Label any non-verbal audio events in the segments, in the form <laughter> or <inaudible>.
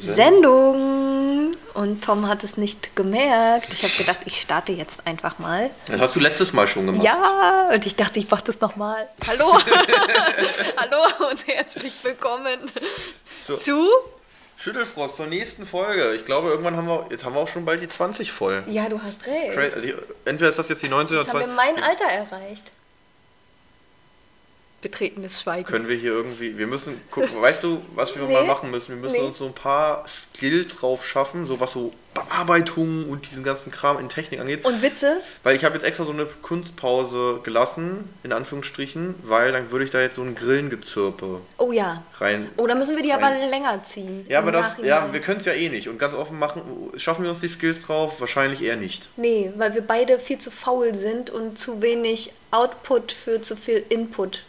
Sendung. Und Tom hat es nicht gemerkt. Ich habe gedacht, ich starte jetzt einfach mal. Das hast du letztes Mal schon gemacht. Ja, und ich dachte, ich mache das nochmal. Hallo. <laughs> Hallo und herzlich willkommen So. zu. Schüttelfrost zur nächsten Folge. Ich glaube, irgendwann haben wir, jetzt haben wir auch schon bald die 20 voll. Ja, du hast recht. Also, Entweder ist das jetzt die 19 oder Jetzt haben wir 20. mein Alter erreicht. Betretenes Schweigen. Können wir hier irgendwie, wir müssen gucken, weißt du, was wir Nee. mal machen müssen? Wir müssen Nee. uns so ein paar Skills drauf schaffen, so was so Bearbeitung und diesen ganzen Kram in Technik angeht. Und Witze? Weil ich habe jetzt extra so eine Kunstpause gelassen, in Anführungsstrichen, weil dann würde ich da jetzt so ein Grillengezirpe Oh ja. rein. Oh, dann müssen wir die aber Rein. länger ziehen. Ja, aber das, ja, wir können es ja eh nicht. Und ganz offen machen, schaffen wir uns die Skills drauf? Wahrscheinlich eher nicht. Nee, weil wir beide viel zu faul sind und zu wenig Output für zu viel Input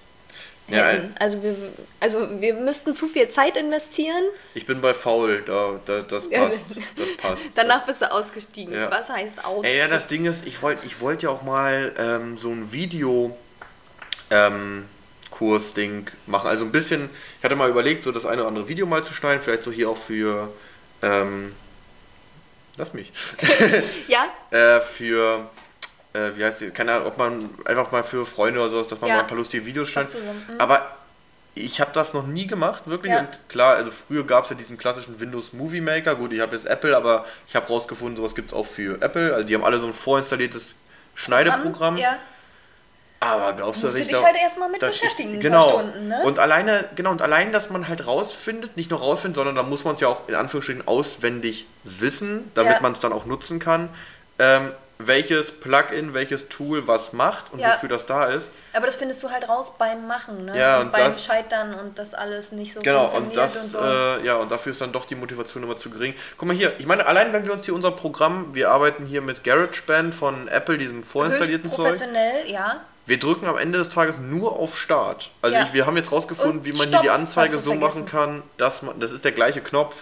Ja, also, wir, also wir müssten zu viel Zeit investieren. Ich bin bei faul, da, da, das Ja, passt. Das passt. <laughs> Danach bist du ausgestiegen. Ja. Was heißt Output? Ey, ja, das Ding ist, ich wollte ich wollt ja auch mal ähm, so ein Video ähm, Kurs-Ding machen. Also ein bisschen, ich hatte mal überlegt, so das eine oder andere Video mal zu schneiden, vielleicht so hier auch für ähm, lass mich. <laughs> ja, <laughs> äh, für äh, wie heißt die, keine Ahnung, ob man einfach mal für Freunde oder sowas, dass man Ja. mal ein paar lustige Videos schneidet. mhm. Aber ich habe das noch nie gemacht, wirklich. Ja. Und klar, also früher gab es ja diesen klassischen Windows Movie Maker. Gut, ich habe jetzt Apple, aber ich habe rausgefunden, sowas gibt es auch für Apple. Also die haben alle so ein vorinstalliertes Schneideprogramm. Ja. Aber glaubst du, Musst dass du ich dich da, halt erstmal mit ich- beschäftigen, ein genau. Stunden, ne? Und alleine, genau, und allein, dass man halt rausfindet, nicht nur rausfindet, sondern da muss man es ja auch in Anführungsstrichen auswendig wissen, damit Ja. man es dann auch nutzen kann. Ähm, welches Plugin, welches Tool was macht und Ja. wofür das da ist. Aber das findest du halt raus beim Machen, ne? Ja, und und beim das- Scheitern und das alles nicht so Genau, und funktioniert das, und so. äh, ja, und dafür ist dann doch die Motivation immer zu gering. Guck mal hier, ich meine, allein wenn wir uns hier unser Programm, wir arbeiten hier mit GarageBand von Apple, diesem Höchst vorinstallierten Zeug. professionell, ja. Wir drücken am Ende des Tages nur auf Start. Also Ja. ich, wir haben jetzt rausgefunden, Und wie man Stopp hier die Anzeige so machen vergessen. kann, dass man, das ist der gleiche Knopf.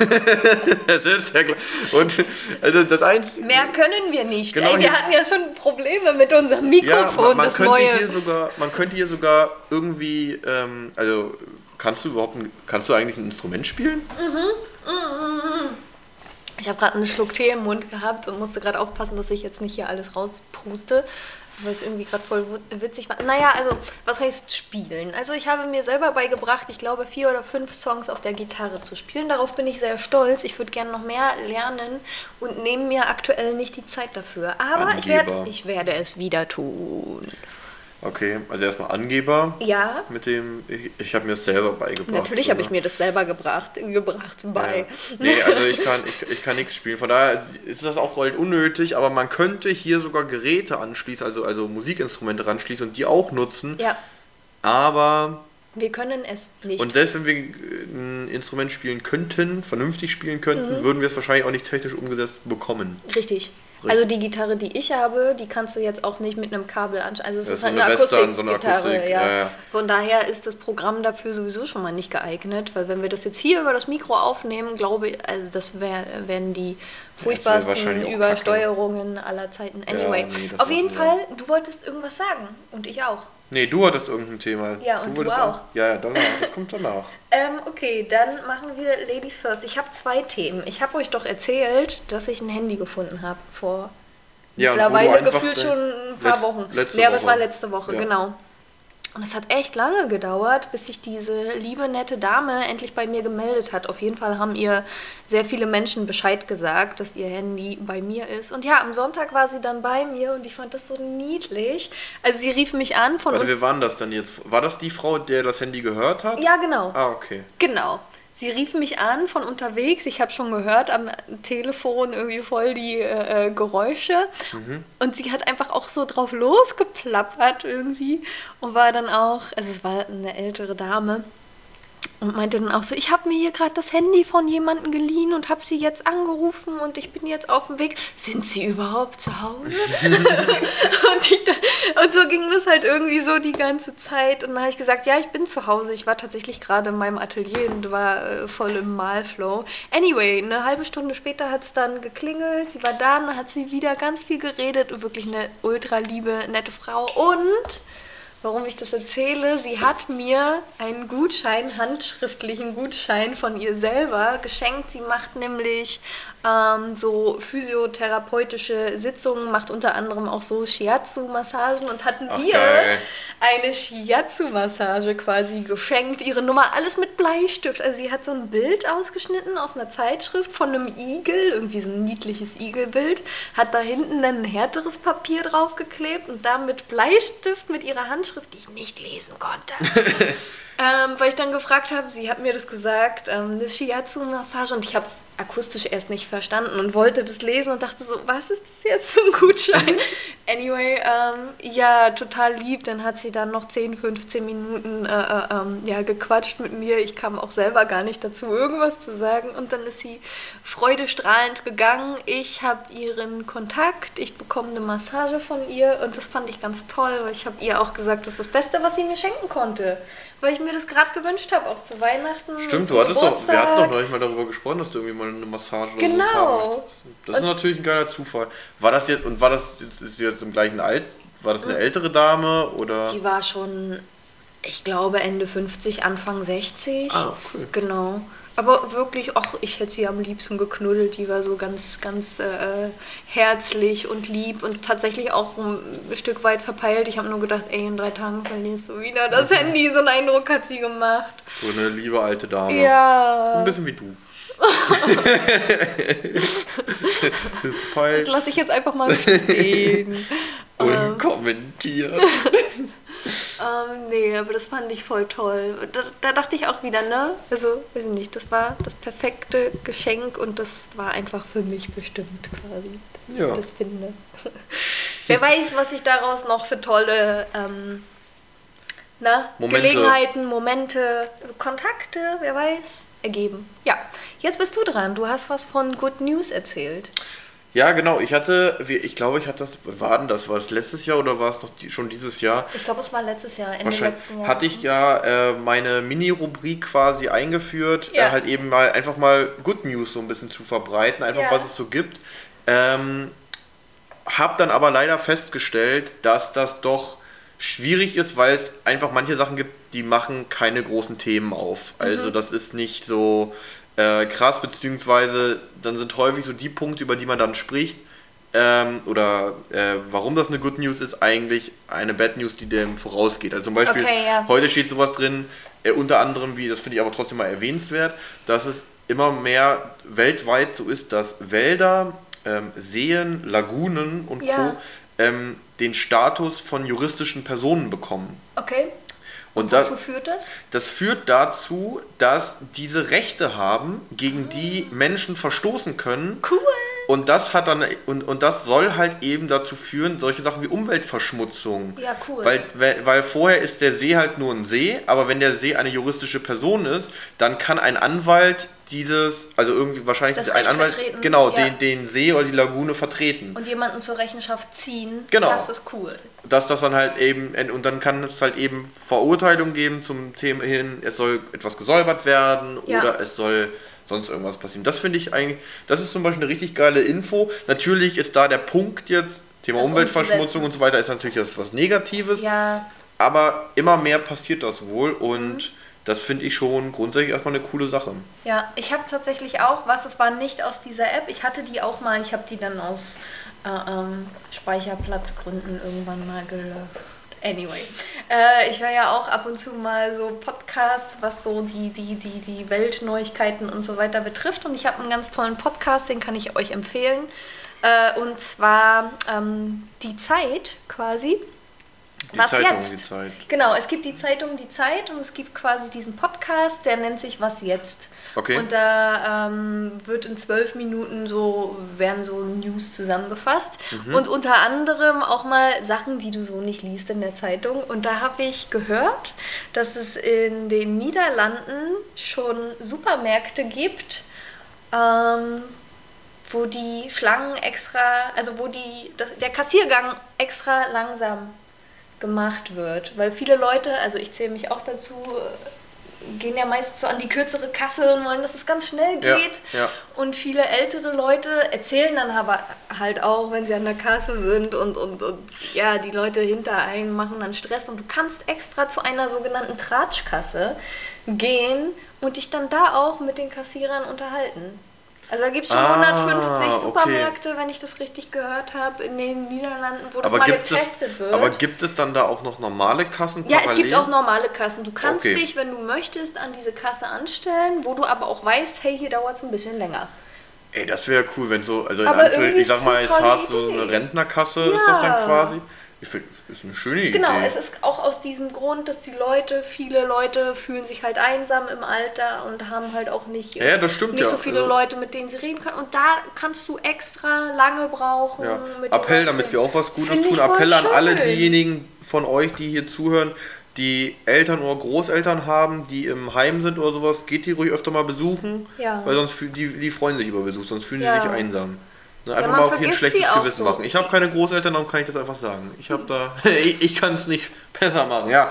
<laughs> das ist der gleiche. Und also das einzige. Mehr können wir nicht. Genau, Ey, wir hatten ja schon Probleme mit unserem Ja, Mikrofon, man, man das könnte neue. hier sogar, man könnte hier sogar irgendwie, ähm, also kannst du überhaupt, ein, kannst du eigentlich ein Instrument spielen? Ich habe gerade einen Schluck Tee im Mund gehabt und musste gerade aufpassen, dass ich jetzt nicht hier alles rauspruste, weil es irgendwie gerade voll witzig war. Naja, also, was heißt spielen? Also, ich habe mir selber beigebracht, ich glaube, vier oder fünf Songs auf der Gitarre zu spielen. Darauf bin ich sehr stolz. Ich würde gerne noch mehr lernen und nehme mir aktuell nicht die Zeit dafür. Aber ich, werd, ich werde es wieder tun. Okay, also erstmal Angeber. Ja, Mit dem, ich, ich habe mir das selber beigebracht. natürlich habe ich mir das selber gebracht, gebracht bei. Ja. Nee, also ich kann, ich, ich kann nichts spielen. Von daher ist das auch halt unnötig, aber man könnte hier sogar Geräte anschließen, also, also Musikinstrumente ranschließen und die auch nutzen. Ja, Aber, wir können es nicht. und selbst wenn wir ein Instrument spielen könnten, vernünftig spielen könnten, Mhm. würden wir es wahrscheinlich auch nicht technisch umgesetzt bekommen. Richtig. Also die Gitarre, die ich habe, die kannst du jetzt auch nicht mit einem Kabel anschauen. Also es Das ist halt eine eine Akustikgitarre. so eine Akustik, ja. ja, ja. Von daher ist das Programm dafür sowieso schon mal nicht geeignet, weil wenn wir das jetzt hier über das Mikro aufnehmen, glaube ich, also das wär, wären die furchtbarsten Übersteuerungen aller Zeiten. Anyway, nee, auf jeden. Fall, du wolltest irgendwas sagen und ich auch. Nee, du hattest irgendein Thema. Ja, und du wolltest auch. Ja, ja, danach. Das kommt danach. <laughs> Ähm, okay, dann machen wir Ladies First. Ich habe zwei Themen. Ich habe euch doch erzählt, dass ich ein Handy gefunden habe vor Ja, du mittlerweile gefühlt schon ein paar letz- Wochen. letzte ja, aber es war letzte Woche, Ja. genau. Und es hat echt lange gedauert, bis sich diese liebe, nette Dame endlich bei mir gemeldet hat. Auf jeden Fall haben ihr sehr viele Menschen Bescheid gesagt, dass ihr Handy bei mir ist. Und ja, am Sonntag war sie dann bei mir und ich fand das so niedlich. Also sie rief mich an von... Warte, wie war denn das dann jetzt? War das die Frau, der das Handy gehört hat? ja, genau. Ah, okay. Genau. Sie rief mich an von unterwegs. Ich habe schon gehört am Telefon irgendwie voll die äh, äh, Geräusche. Und sie hat einfach auch so drauf losgeplappert irgendwie. Und war dann auch, also es war eine ältere Dame. Und meinte dann auch so, ich habe mir hier gerade das Handy von jemandem geliehen und habe sie jetzt angerufen und ich bin jetzt auf dem Weg. Sind sie überhaupt zu Hause? <laughs> und, ich und so ging das halt irgendwie so die ganze Zeit. Und dann habe ich gesagt, ja, ich bin zu Hause. Ich war tatsächlich gerade in meinem Atelier und war äh, voll im Malflow. Anyway, eine halbe Stunde später hat es dann geklingelt. Sie war da, dann hat sie wieder ganz viel geredet und wirklich eine ultra liebe, nette Frau. Und warum ich das erzähle. Sie hat mir einen Gutschein, handschriftlichen Gutschein von ihr selber geschenkt. Sie macht nämlich ähm, so physiotherapeutische Sitzungen, macht unter anderem auch so Shiatsu-Massagen und hat Ach, mir geil. eine Shiatsu-Massage quasi geschenkt. Ihre Nummer, alles mit Bleistift. Also sie hat so ein Bild ausgeschnitten aus einer Zeitschrift von einem Igel, irgendwie so ein niedliches Igelbild, hat da hinten ein härteres Papier draufgeklebt und da mit Bleistift mit ihrer Handschrift, die ich nicht lesen konnte. <laughs> Ähm, weil ich dann gefragt habe, sie hat mir das gesagt, ähm, eine Shiatsu-Massage und ich habe es akustisch erst nicht verstanden und wollte das lesen und dachte so, was ist das jetzt für ein Gutschein? <laughs> anyway, ähm, ja, total lieb. Dann hat sie dann noch 10, 15 Minuten äh, äh, ähm, ja, gequatscht mit mir. Ich kam auch selber gar nicht dazu, irgendwas zu sagen und dann ist sie freudestrahlend gegangen. Ich habe ihren Kontakt, ich bekomme eine Massage von ihr und das fand ich ganz toll, weil ich habe ihr auch gesagt, das ist das Beste, was sie mir schenken konnte weil ich mir das gerade gewünscht habe, auch zu Weihnachten. Stimmt, du hattest doch, wir hatten doch neulich mal darüber gesprochen, dass du irgendwie mal eine Massage oder Genau. so haben möchtest. Das ist Und- natürlich ein geiler Zufall. War das jetzt, und war das jetzt, ist sie jetzt im gleichen Alt, war das eine ältere Dame oder? Sie war schon, ich glaube, Ende 50, Anfang 60. Ah, cool. Genau. Aber wirklich, ach, ich hätte sie am liebsten geknuddelt. Die war so ganz, ganz äh, herzlich und lieb und tatsächlich auch ein Stück weit verpeilt. Ich habe nur gedacht, ey, in drei Tagen verlierst du wieder das Mhm. Handy. So einen Eindruck hat sie gemacht. So eine liebe alte Dame. Ja. Ein bisschen wie du. <laughs> Das lasse ich jetzt einfach mal stehen. <laughs> unkommentiert. Ähm, nee, aber das fand ich voll toll. Da, da dachte ich auch wieder, ne? Also, weiß ich nicht, das war das perfekte Geschenk und das war einfach für mich bestimmt quasi, dass Ja. ich das finde. <laughs> Wer weiß, was sich daraus noch für tolle ähm, na, Momente. Gelegenheiten, Momente, Kontakte, wer weiß, ergeben. Ja, jetzt bist du dran. Du hast was von Good News erzählt. Ja, genau. Ich hatte, ich glaube, ich hatte das, war denn das? War es letztes Jahr oder war es noch die, schon dieses Jahr? Ich glaube, es war letztes Jahr, Ende Wahrscheinlich letzten Jahres. hatte ich ja äh, meine Mini-Rubrik quasi eingeführt, Ja. äh, halt eben mal einfach mal Good News so ein bisschen zu verbreiten, einfach Ja. was es so gibt. Ähm, hab dann aber leider festgestellt, dass das doch schwierig ist, weil es einfach manche Sachen gibt, die machen keine großen Themen auf. Also das ist nicht so äh, krass, beziehungsweise dann sind häufig so die Punkte, über die man dann spricht, ähm, oder äh, warum das eine Good News ist, eigentlich eine Bad News, die dem vorausgeht. Also zum Beispiel, Okay, ja. heute steht sowas drin, äh, unter anderem, wie, das finde ich aber trotzdem mal erwähnenswert, dass es immer mehr weltweit so ist, dass Wälder, ähm, Seen, Lagunen und Ja. Co. Ähm, den Status von juristischen Personen bekommen. Okay. Und Wozu führt das? das führt dazu, dass diese Rechte haben, gegen die Menschen verstoßen können. Cool. Und das hat dann und, und das soll halt eben dazu führen, solche Sachen wie Umweltverschmutzung. Ja, cool. Weil, weil, weil vorher ist der See halt nur ein See, aber wenn der See eine juristische Person ist, dann kann ein Anwalt dieses, also irgendwie wahrscheinlich Das ein Recht Anwalt, vertreten, genau, ja. den, den See oder die Lagune vertreten. Und jemanden zur Rechenschaft ziehen, Genau. das ist cool. Dass das dann halt eben, und dann kann es halt eben Verurteilung geben zum Thema hin, es soll etwas gesäubert werden Ja. oder es soll sonst irgendwas passieren. Das finde ich eigentlich, das ist zum Beispiel eine richtig geile Info. Natürlich ist da der Punkt jetzt, Thema Das Umweltverschmutzung und so weiter, ist natürlich etwas Negatives, Ja, aber immer mehr passiert das wohl und Mhm. Das finde ich schon grundsätzlich erstmal eine coole Sache. ja. Ich habe tatsächlich auch, was, es war nicht aus dieser App, ich hatte die auch mal, ich habe die dann aus äh, ähm, Speicherplatzgründen irgendwann mal gelöscht. Anyway, äh, ich höre ja auch ab und zu mal so Podcasts, was so die, die, die, die Weltneuigkeiten und so weiter betrifft. Und ich habe einen ganz tollen Podcast, den kann ich euch empfehlen. Äh, und zwar ähm, Die Zeit quasi. Die Was Zeitung, jetzt? die Zeit. Genau, es gibt die Zeitung Die Zeit und es gibt quasi diesen Podcast, der nennt sich Was jetzt. Okay. Und da ähm, wird in zwölf Minuten so, werden so News zusammengefasst. Mhm. Und unter anderem auch mal Sachen, die du so nicht liest in der Zeitung. Und da habe ich gehört, dass es in den Niederlanden schon Supermärkte gibt, ähm, wo die Schlangen extra, also wo die, das, der Kassiergang extra langsam gemacht wird. Weil viele Leute, also ich zähle mich auch dazu, gehen ja meist so an die kürzere Kasse und wollen, dass es ganz schnell Ja, geht. ja. Und viele ältere Leute erzählen dann aber halt auch, wenn sie an der Kasse sind und, und, und ja, die Leute hinter einem machen dann Stress und du kannst extra zu einer sogenannten Tratschkasse gehen und dich dann da auch mit den Kassierern unterhalten. Also da gibt es schon Ah, 150 okay. Supermärkte, wenn ich das richtig gehört habe, in den Niederlanden, wo das Aber mal getestet es, wird. aber gibt es dann da auch noch normale Kassen Ja, es parallel? gibt auch normale Kassen. Du kannst Okay. dich, wenn du möchtest, an diese Kasse anstellen, wo du aber auch weißt, hey, hier dauert es ein bisschen länger. Ey, das wäre cool, wenn so, also in Aber Anführungszeichen, irgendwie ich sag ist mal, es jetzt hart so eine. Rentnerkasse ist das Ja. dann quasi. Ich finde, ist eine schöne Genau, Idee. es ist auch aus diesem Grund, dass die Leute, viele Leute fühlen sich halt einsam im Alter und haben halt auch nicht, Ja, das nicht ja. so viele Also- Leute, mit denen sie reden können. Und da kannst du extra lange brauchen. Ja. Appell, damit wir auch was Gutes tun. Appell an alle schön. diejenigen von euch, die hier zuhören, die Eltern oder Großeltern haben, die im Heim sind oder sowas, geht die ruhig öfter mal besuchen. Ja. Weil sonst die, die freuen sich über Besuch, sonst fühlen Ja. sie sich einsam. Ne, einfach man mal auf ihr ein schlechtes Gewissen so. machen. Ich habe keine Großeltern, darum kann ich das einfach sagen. Ich habe <laughs> da, <laughs> ich, ich kann es nicht besser machen. Ja,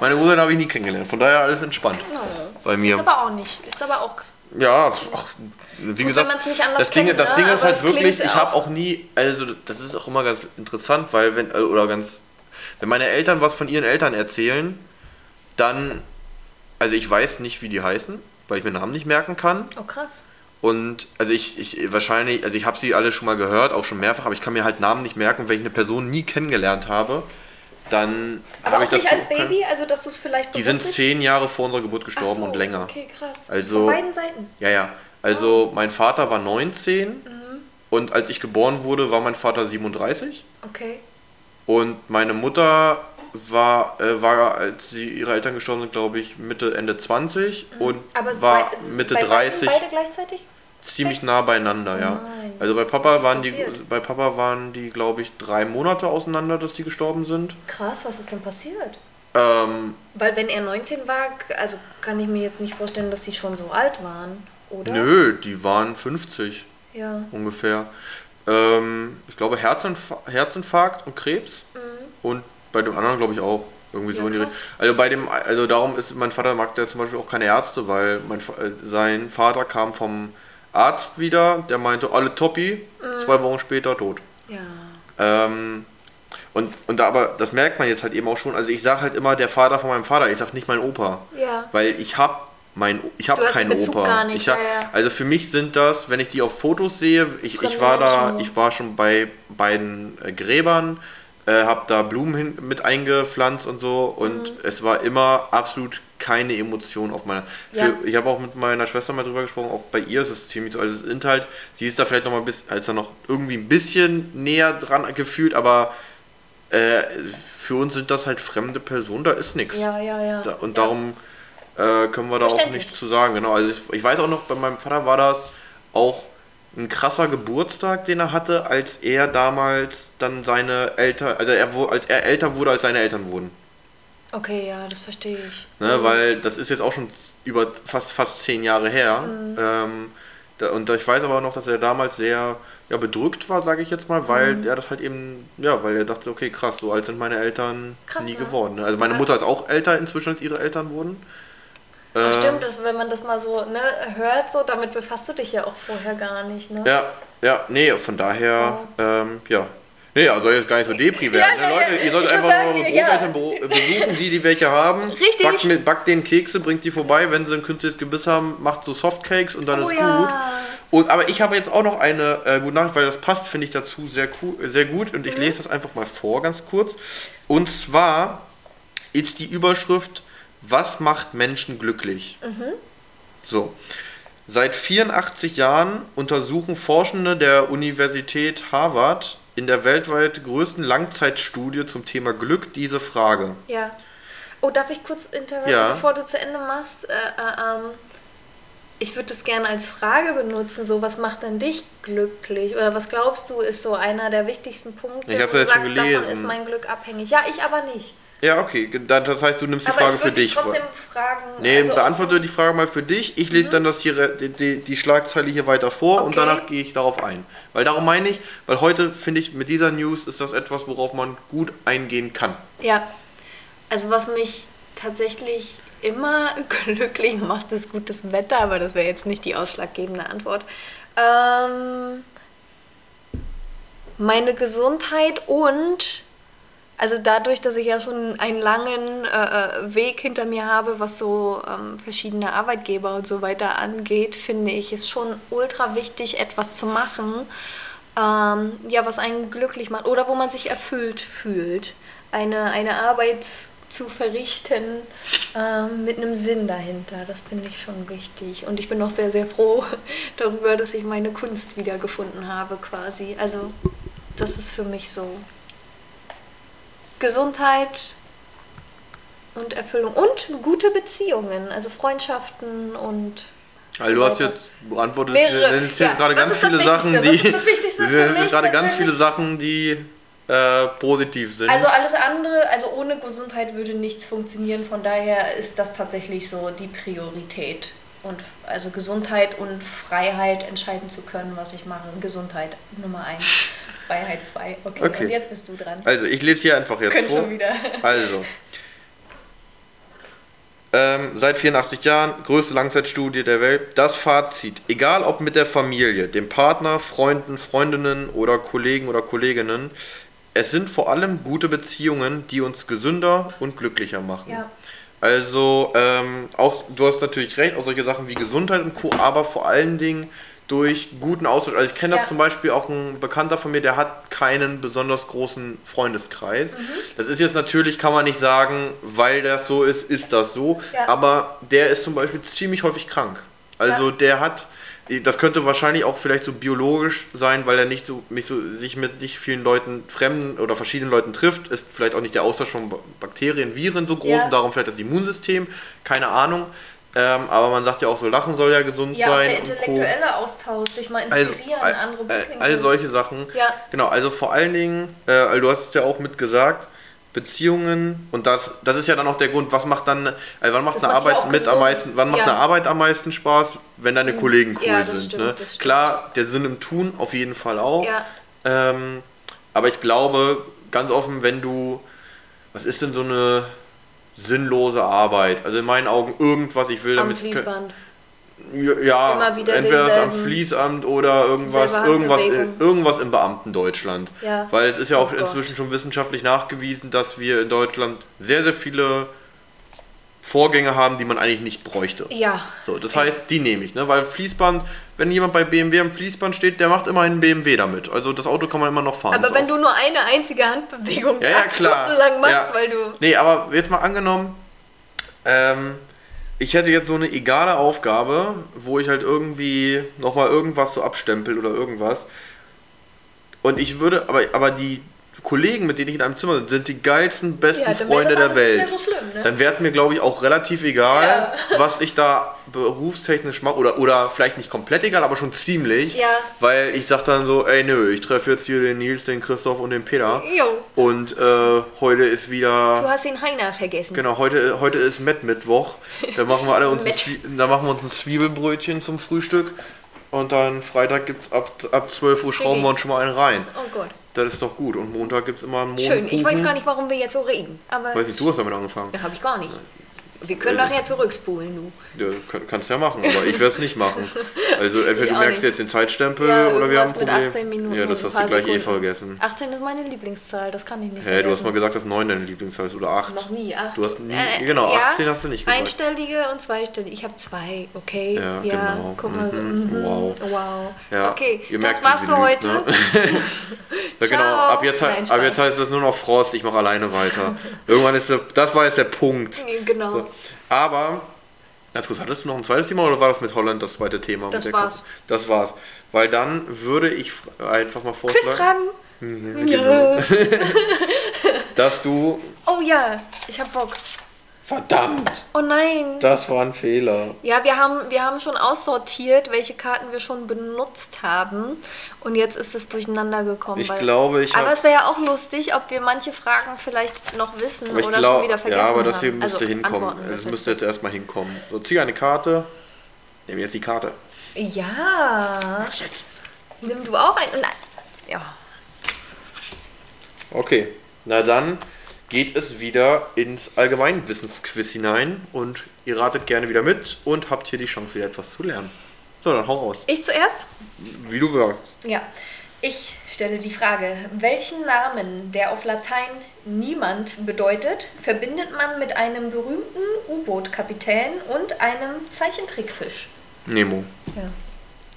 meine Großeltern habe ich nie kennengelernt. Von daher alles entspannt No. bei mir. Ist aber auch nicht. Ist aber auch. Ja, ach, wie Gut, gesagt, das Ding, kennt, das ne? Ding ist Aber halt wirklich, ich habe auch- auch nie, also das ist auch immer ganz interessant, weil wenn, äh, oder ganz, wenn meine Eltern was von ihren Eltern erzählen, dann, also ich weiß nicht, wie die heißen, weil ich mir Namen nicht merken kann. Oh, krass. Und also ich, ich wahrscheinlich, also ich habe sie alle schon mal gehört, auch schon mehrfach, aber ich kann mir halt Namen nicht merken. Wenn ich eine Person nie kennengelernt habe, dann habe ich nicht dazu als Baby, also dass du es vielleicht Die sind nicht- zehn Jahre vor unserer Geburt gestorben so, und länger. Okay, krass. Also- Von beiden Seiten. Ja, ja. Also mein Vater war 19 und als ich geboren wurde, war mein Vater 37 Okay. und meine Mutter war, äh, war als sie ihre Eltern gestorben sind, glaube ich, Mitte, Ende 20 und Aber war bei- Mitte bei 30 Beiden gleichzeitig? ziemlich nah beieinander, ja. Nein. Also bei Papa waren die passiert? bei Papa waren die, glaube ich, drei Monate auseinander, dass die gestorben sind. Krass, was ist denn passiert? Ähm, Weil wenn er 19 war, also kann ich mir jetzt nicht vorstellen, dass die schon so alt waren, oder? nö, die waren 50 Ja. ungefähr. Ähm, ich glaube Herzinfa Herzinfarkt und Krebs. Und bei dem anderen glaube ich auch. Irgendwie so. Ja, in die. Richtung. Also bei dem, also darum ist mein Vater mag der zum Beispiel auch keine Ärzte, weil mein, äh, sein Vater kam vom Arzt wieder, der meinte, alle Toppi, Mhm. zwei Wochen später tot. Ja. Ähm, und, und da, aber das merkt man jetzt halt eben auch schon. Also ich sage halt immer der Vater von meinem Vater, ich sage nicht mein Opa. Ja. Weil ich habe mein ich habe keinen Opa. gar nicht, ich hab, ja, ja. Also für mich sind das, wenn ich die auf Fotos sehe, ich, ich war da, ich war schon bei beiden äh, Gräbern, äh, habe da Blumen hin, mit eingepflanzt und so und Mhm. es war immer absolut keine Emotion auf meiner. Für, Ja. Ich habe auch mit meiner Schwester mal drüber gesprochen, auch bei ihr ist es ziemlich so. Also es sind halt, sie ist da vielleicht noch mal ein bisschen, als da noch irgendwie ein bisschen näher dran gefühlt, aber äh, für uns sind das halt fremde Personen, da ist nichts. Ja, ja, ja. Da, und ja. darum äh, können wir da auch nichts zu sagen. Genau. Also ich, ich weiß auch noch, bei meinem Vater war das auch ein krasser Geburtstag, den er hatte, als er damals dann seine Eltern, also er, als er älter wurde, als seine Eltern wurden. Okay, ja, das verstehe ich. Ne? Weil das ist jetzt auch schon über fast, fast zehn Jahre her. Mhm. Ähm, da, und ich weiß aber noch, dass er damals sehr ja, bedrückt war, sage ich jetzt mal, weil Mhm. er das halt eben, ja, weil er dachte, okay, krass, so alt sind meine Eltern Krass, nie ne? geworden. Also meine Ja. Mutter ist auch älter inzwischen, als ihre Eltern wurden. Ach, Äh, stimmt, das, wenn man das mal so ne, hört, so, damit befasst du dich ja auch vorher gar nicht, ne? Ja, ja, nee, von daher, ähm, ja. Nee, also soll jetzt gar nicht so Depri werden. Ja, ne? ja, Leute, ja. ihr sollt einfach sagen, eure ja. Großeltern be- besuchen, die, die welche haben. Richtig. Backt, mit, backt denen Kekse, bringt die vorbei. Wenn sie ein künstliches Gebiss haben, macht so Softcakes und dann Oh ist ja. gut. Und, aber ich habe jetzt auch noch eine äh, gute Nachricht, weil das passt, finde ich, dazu sehr, cool, sehr gut. Und ich Mhm. lese das einfach mal vor, ganz kurz. Und zwar ist die Überschrift, was macht Menschen glücklich? Mhm. So. Seit 84 Jahren untersuchen Forschende der Universität Harvard in der weltweit größten Langzeitstudie zum Thema Glück diese Frage. Ja. Oh, darf ich kurz intervenieren, Ja. bevor du zu Ende machst? Äh, äh, ähm, ich würde das gerne als Frage benutzen, so was macht denn dich glücklich? Oder was glaubst du, ist so einer der wichtigsten Punkte, Ich hab's wo ja du schon sagst, davon gelesen. ist mein Glück abhängig? Ja, ich aber nicht. Ja, okay. Dann, das heißt, du nimmst die aber Frage ich für dich. trotzdem fragen. Nee, also- Mhm. beantworte die Frage mal für dich. Ich lese dann das hier, die, die, die Schlagzeile hier weiter vor und Okay. danach gehe ich darauf ein. Weil darum meine ich, weil heute finde ich, mit dieser News ist das etwas, worauf man gut eingehen kann. Ja, also was mich tatsächlich immer <laughs> glücklich macht, ist gutes Wetter, aber das wäre jetzt nicht die ausschlaggebende Antwort. Ähm, meine Gesundheit und also dadurch, dass ich ja schon einen langen äh, äh, Weg hinter mir habe, was so ähm, verschiedene Arbeitgeber und so weiter angeht, finde ich es schon ultra wichtig, etwas zu machen, ähm, ja, was einen glücklich macht oder wo man sich erfüllt fühlt. Eine, eine Arbeit zu verrichten ähm, mit einem Sinn dahinter. Das finde ich schon wichtig. Und ich bin auch sehr, sehr froh <laughs> darüber, dass ich meine Kunst wiedergefunden habe quasi. Also das ist für mich so Gesundheit und Erfüllung und gute Beziehungen, also Freundschaften und. Also du hast jetzt beantwortet, Mehrere, jetzt ja, <laughs> gerade ganz viele Sachen, die. Gerade ganz viele Sachen, die äh, positiv sind. Also alles andere, also ohne Gesundheit würde nichts funktionieren. Von daher ist das tatsächlich so die Priorität. Und also Gesundheit und Freiheit entscheiden zu können, was ich mache. Gesundheit Nummer eins. Freiheit 2. Okay, okay, und jetzt bist du dran. Also, ich lese hier einfach jetzt Könnt vor. Schon wieder. <laughs> Also. Ähm, seit 84 Jahren, größte Langzeitstudie der Welt. Das Fazit, egal ob mit der Familie, dem Partner, Freunden, Freundinnen oder Kollegen oder Kolleginnen, es sind vor allem gute Beziehungen, die uns gesünder und glücklicher machen. Ja. Also, ähm, auch, du hast natürlich recht, auch solche Sachen wie Gesundheit und Co., aber vor allen Dingen durch guten Austausch. Also ich kenne das ja. zum Beispiel auch ein Bekannter von mir, der hat keinen besonders großen Freundeskreis. Mhm. Das ist jetzt natürlich, kann man nicht sagen, weil das so ist, ist das so. Ja. Aber der ist zum Beispiel ziemlich häufig krank. Also ja. der hat, das könnte wahrscheinlich auch vielleicht so biologisch sein, weil er nicht so, nicht so sich mit nicht vielen Leuten, fremden oder verschiedenen Leuten trifft, ist vielleicht auch nicht der Austausch von Bakterien, Viren so groß und darum vielleicht das Immunsystem, keine Ahnung. Ähm, aber man sagt ja auch so, Lachen soll ja gesund ja, sein. Ja, der intellektuelle Austausch, sich mal also, inspirieren, also, andere Blickwinkel. All solche Sachen. Ja. Genau, also vor allen Dingen, äh, also du hast es ja auch mitgesagt, Beziehungen und das, das ist ja dann auch der Grund, was macht dann, also wann macht eine Arbeit mit gesund. am meisten, wann macht ja. eine Arbeit am meisten Spaß, wenn deine mhm. Kollegen cool ja, sind. Stimmt, ne? Klar, der Sinn im Tun auf jeden Fall auch. Ja. Ähm, aber ich glaube, ganz offen, wenn du, was ist denn so eine sinnlose Arbeit. Also in meinen Augen irgendwas, ich will am damit. Fließband. Ja, entweder am Fließamt oder irgendwas, irgendwas, irgendwas im Beamtendeutschland. Ja. Weil es ist ja auch oh inzwischen schon wissenschaftlich nachgewiesen, dass wir in Deutschland sehr, sehr viele Vorgänge haben, die man eigentlich nicht bräuchte. Ja. So, das heißt, die nehme ich, ne? Weil Fließband, wenn jemand bei BMW am Fließband steht, der macht immer einen BMW damit. Also das Auto kann man immer noch fahren. Aber wenn du nur eine einzige Handbewegung ja, ja, klar. lang machst, ja. weil du. Nee, aber jetzt mal angenommen, ähm, ich hätte jetzt so eine egale Aufgabe, wo ich halt irgendwie nochmal irgendwas so abstempel oder irgendwas. Und ich würde, aber, aber die, Kollegen, mit denen ich in einem Zimmer bin, sind die geilsten, besten ja, Freunde der Welt. So schlimm, ne? Dann wäre mir, glaube ich, auch relativ egal, ja. <laughs> was ich da berufstechnisch mache. Oder, oder vielleicht nicht komplett egal, aber schon ziemlich. Ja. Weil ich sage dann so, ey nö, ich treffe jetzt hier den Nils, den Christoph und den Peter. Jo. Und äh, heute ist wieder... Du hast den Heiner vergessen. Genau, heute, heute ist Met-Mittwoch. Da machen wir alle uns ein, da machen wir uns ein Zwiebelbrötchen zum Frühstück. Und dann Freitag gibt es ab, ab 12 Uhr schrauben wir uns schon mal einen rein. Oh Gott. Das ist doch gut. Und Montag gibt es immer einen Montag. Schön. Ich weiß gar nicht, warum wir jetzt so reden. Aber weiß nicht, du hast damit angefangen. Ja, habe ich gar nicht. Wir können nachher zurückspulen, du. Ja, kannst ja machen, aber ich werde es nicht machen. <laughs> Also entweder du merkst jetzt den Zeitstempel ja, oder wir haben ein Problem. Mit 18 Minuten ja, das hast du gleich Sekunden. eh vergessen. 18 ist meine Lieblingszahl, das kann ich nicht Hä, hey, du hast mal gesagt, dass 9 deine Lieblingszahl ist oder 8. Noch nie, 8. Du hast nie, äh, genau, ja, 18 hast du nicht gesagt. Einstellige und zweistellige. Ich habe zwei, okay? Ja, ja genau. guck mal. Mhm. Mhm. Wow. Wow. Ja, okay, ihr merkt, das war's für heute. Ne? <laughs> ja, genau, ab jetzt, Nein, ab jetzt heißt es nur noch Frost, ich mache alleine weiter. <laughs> Irgendwann ist der, das war jetzt der Punkt. Genau. So. Aber, ganz kurz, hattest du noch ein zweites Thema oder war das mit Holland das zweite Thema? Das war's. Katze? Das war's. Weil dann würde ich einfach mal vorschlagen. Quizfragen? Mhm, ja. <laughs> Dass du. Oh ja, ich hab Bock. Verdammt! Oh nein! Das war ein Fehler. Ja, wir haben, wir haben schon aussortiert, welche Karten wir schon benutzt haben. Und jetzt ist es durcheinander gekommen. Ich glaube, ich Aber es wäre ja auch lustig, ob wir manche Fragen vielleicht noch wissen oder glaub, schon wieder vergessen haben. Ja, aber das hier müsste also, hinkommen. Es müsste jetzt erstmal hinkommen. So, zieh eine Karte. Nehmen jetzt die Karte. Ja. Jetzt. Nimm du auch ein. Nein. Ja. Okay. Na dann geht es wieder ins Allgemeinwissensquiz hinein und ihr ratet gerne wieder mit und habt hier die Chance, wieder etwas zu lernen. So, dann hau raus. Ich zuerst? Wie du sagst. Ja. Ich stelle die Frage, welchen Namen, der auf Latein niemand bedeutet, verbindet man mit einem berühmten U-Boot-Kapitän und einem Zeichentrickfisch? Nemo. Ja.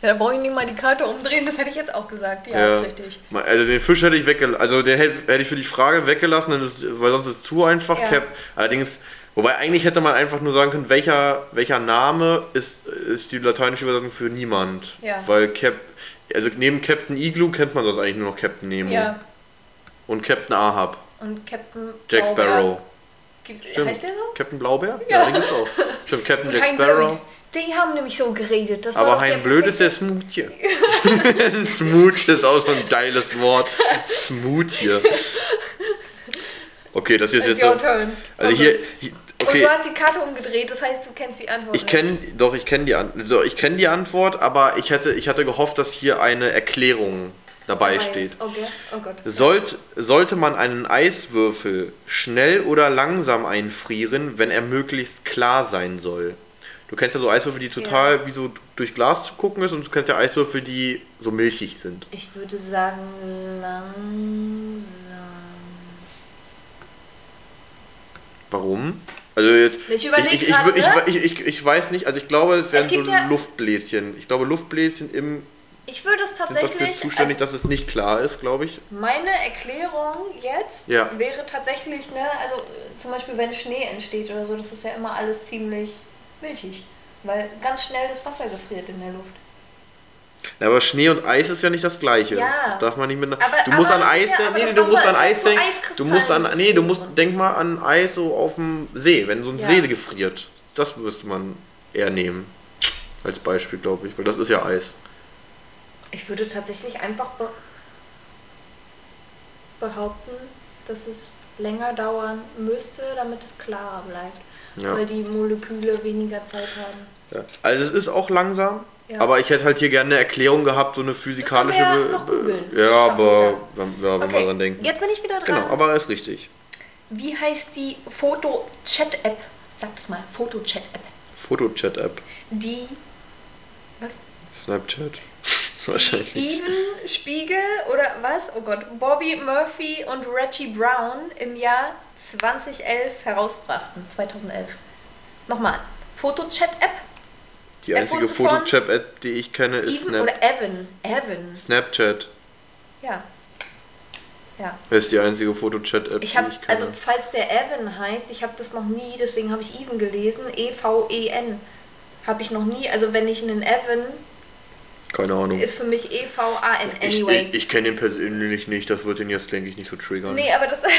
Ja, da brauche ich nicht mal die Karte umdrehen, das hätte ich jetzt auch gesagt. Ja, Ja. ist richtig. Also den Fisch hätte ich weggelassen, also den hätte ich für die Frage weggelassen, das, weil sonst ist es zu einfach. Ja. Cap. Allerdings, wobei eigentlich hätte man einfach nur sagen können, welcher, welcher Name ist, ist die lateinische Übersetzung für niemand. Ja. Weil Cap, also neben Captain Igloo kennt man sonst eigentlich nur noch Captain Nemo. Ja. Und Captain Ahab. Und Captain Jack. Sparrow. Stimmt. heißt der so? Captain Blaubeer? Ja. den gibt's auch. Stimmt, Captain <laughs> Jack Sparrow. Blöd. Die haben nämlich so geredet. Das Aber doch der Hein Blöd ist der Smoothie. <laughs> Smooch ist auch so ein geiles Wort. Smoothie. Okay, das ist It's jetzt your so. turn. Also hier, hier Und okay. du hast die Karte umgedreht, das heißt, du kennst die Antwort Ich kenne, doch, ich kenne die, An so, ich kenn die Antwort, aber ich hätte, ich hatte gehofft, dass hier eine Erklärung dabei nicht. steht. Okay, oh Gott. Sollt, sollte man einen Eiswürfel schnell oder langsam einfrieren, wenn er möglichst klar sein soll? Du kennst ja so Eiswürfel, die total wie so durch Glas zu gucken ist und du kennst ja Eiswürfel, die so milchig sind. Ich würde sagen, langsam. Warum? Also jetzt, Ich überleg ich, ich, grad, ich, ne? ich, ich, ich, ich weiß nicht, also ich glaube, es wären so gibt ja- Luftbläschen. Ich glaube, Luftbläschen im, Ich würde es sind dafür tatsächlich. zuständig, also dass es nicht klar ist, glaube ich. meine Erklärung jetzt Ja. wäre tatsächlich, ne, also zum Beispiel, wenn Schnee entsteht oder so, das ist ja immer alles ziemlich milchig. Weil ganz schnell das Wasser gefriert in der Luft. Ja, aber Schnee und Eis ist ja nicht das gleiche. Ja. Das darf man nicht mit. Aber- du musst aber an Eis denken. Nee, du musst an Eis denken. Du musst an. Nee, du musst denk mal an Eis so auf dem See, wenn so ein Ja. See gefriert. Das müsste man eher nehmen. Als Beispiel, glaube ich, weil das ist ja Eis. Ich würde tatsächlich einfach be behaupten, dass es länger dauern müsste, damit es klarer bleibt. Ja. Weil die Moleküle weniger Zeit haben. Ja. Also es ist auch langsam, aber ich hätte halt hier gerne eine Erklärung gehabt, so eine physikalische. Ja noch googeln. ja, aber wenn, ja, wenn wir dran denken. jetzt bin ich wieder dran. Genau, aber er ist richtig. Wie heißt die Foto-Chat-App? Sag das mal, Foto-Chat-App. Fotochat-App. Die. Was? Snapchat. <laughs> Wahrscheinlich. Even Spiegel oder was? Oh Gott. Bobby Murphy und Reggie Brown im Jahr 2011 herausbrachten. 2011. Nochmal. Foto-Chat-App? Die einzige Fotochat-App, die ich kenne, ist Even Snap oder Evan? Evan. Snapchat. Ja. Ja. Das ist die einzige Fotochat-App, Ich die ich kenne. also falls der Evan heißt, ich habe das noch nie, deswegen habe ich Even gelesen. E-V-E-N. Habe ich noch nie, also wenn ich einen Evan, Keine Ahnung. ist für mich E-V-A-N ich anyway. ich, ich kenne ihn persönlich nicht, das wird ihn jetzt, denke ich, nicht so triggern. Nee, aber das. <laughs>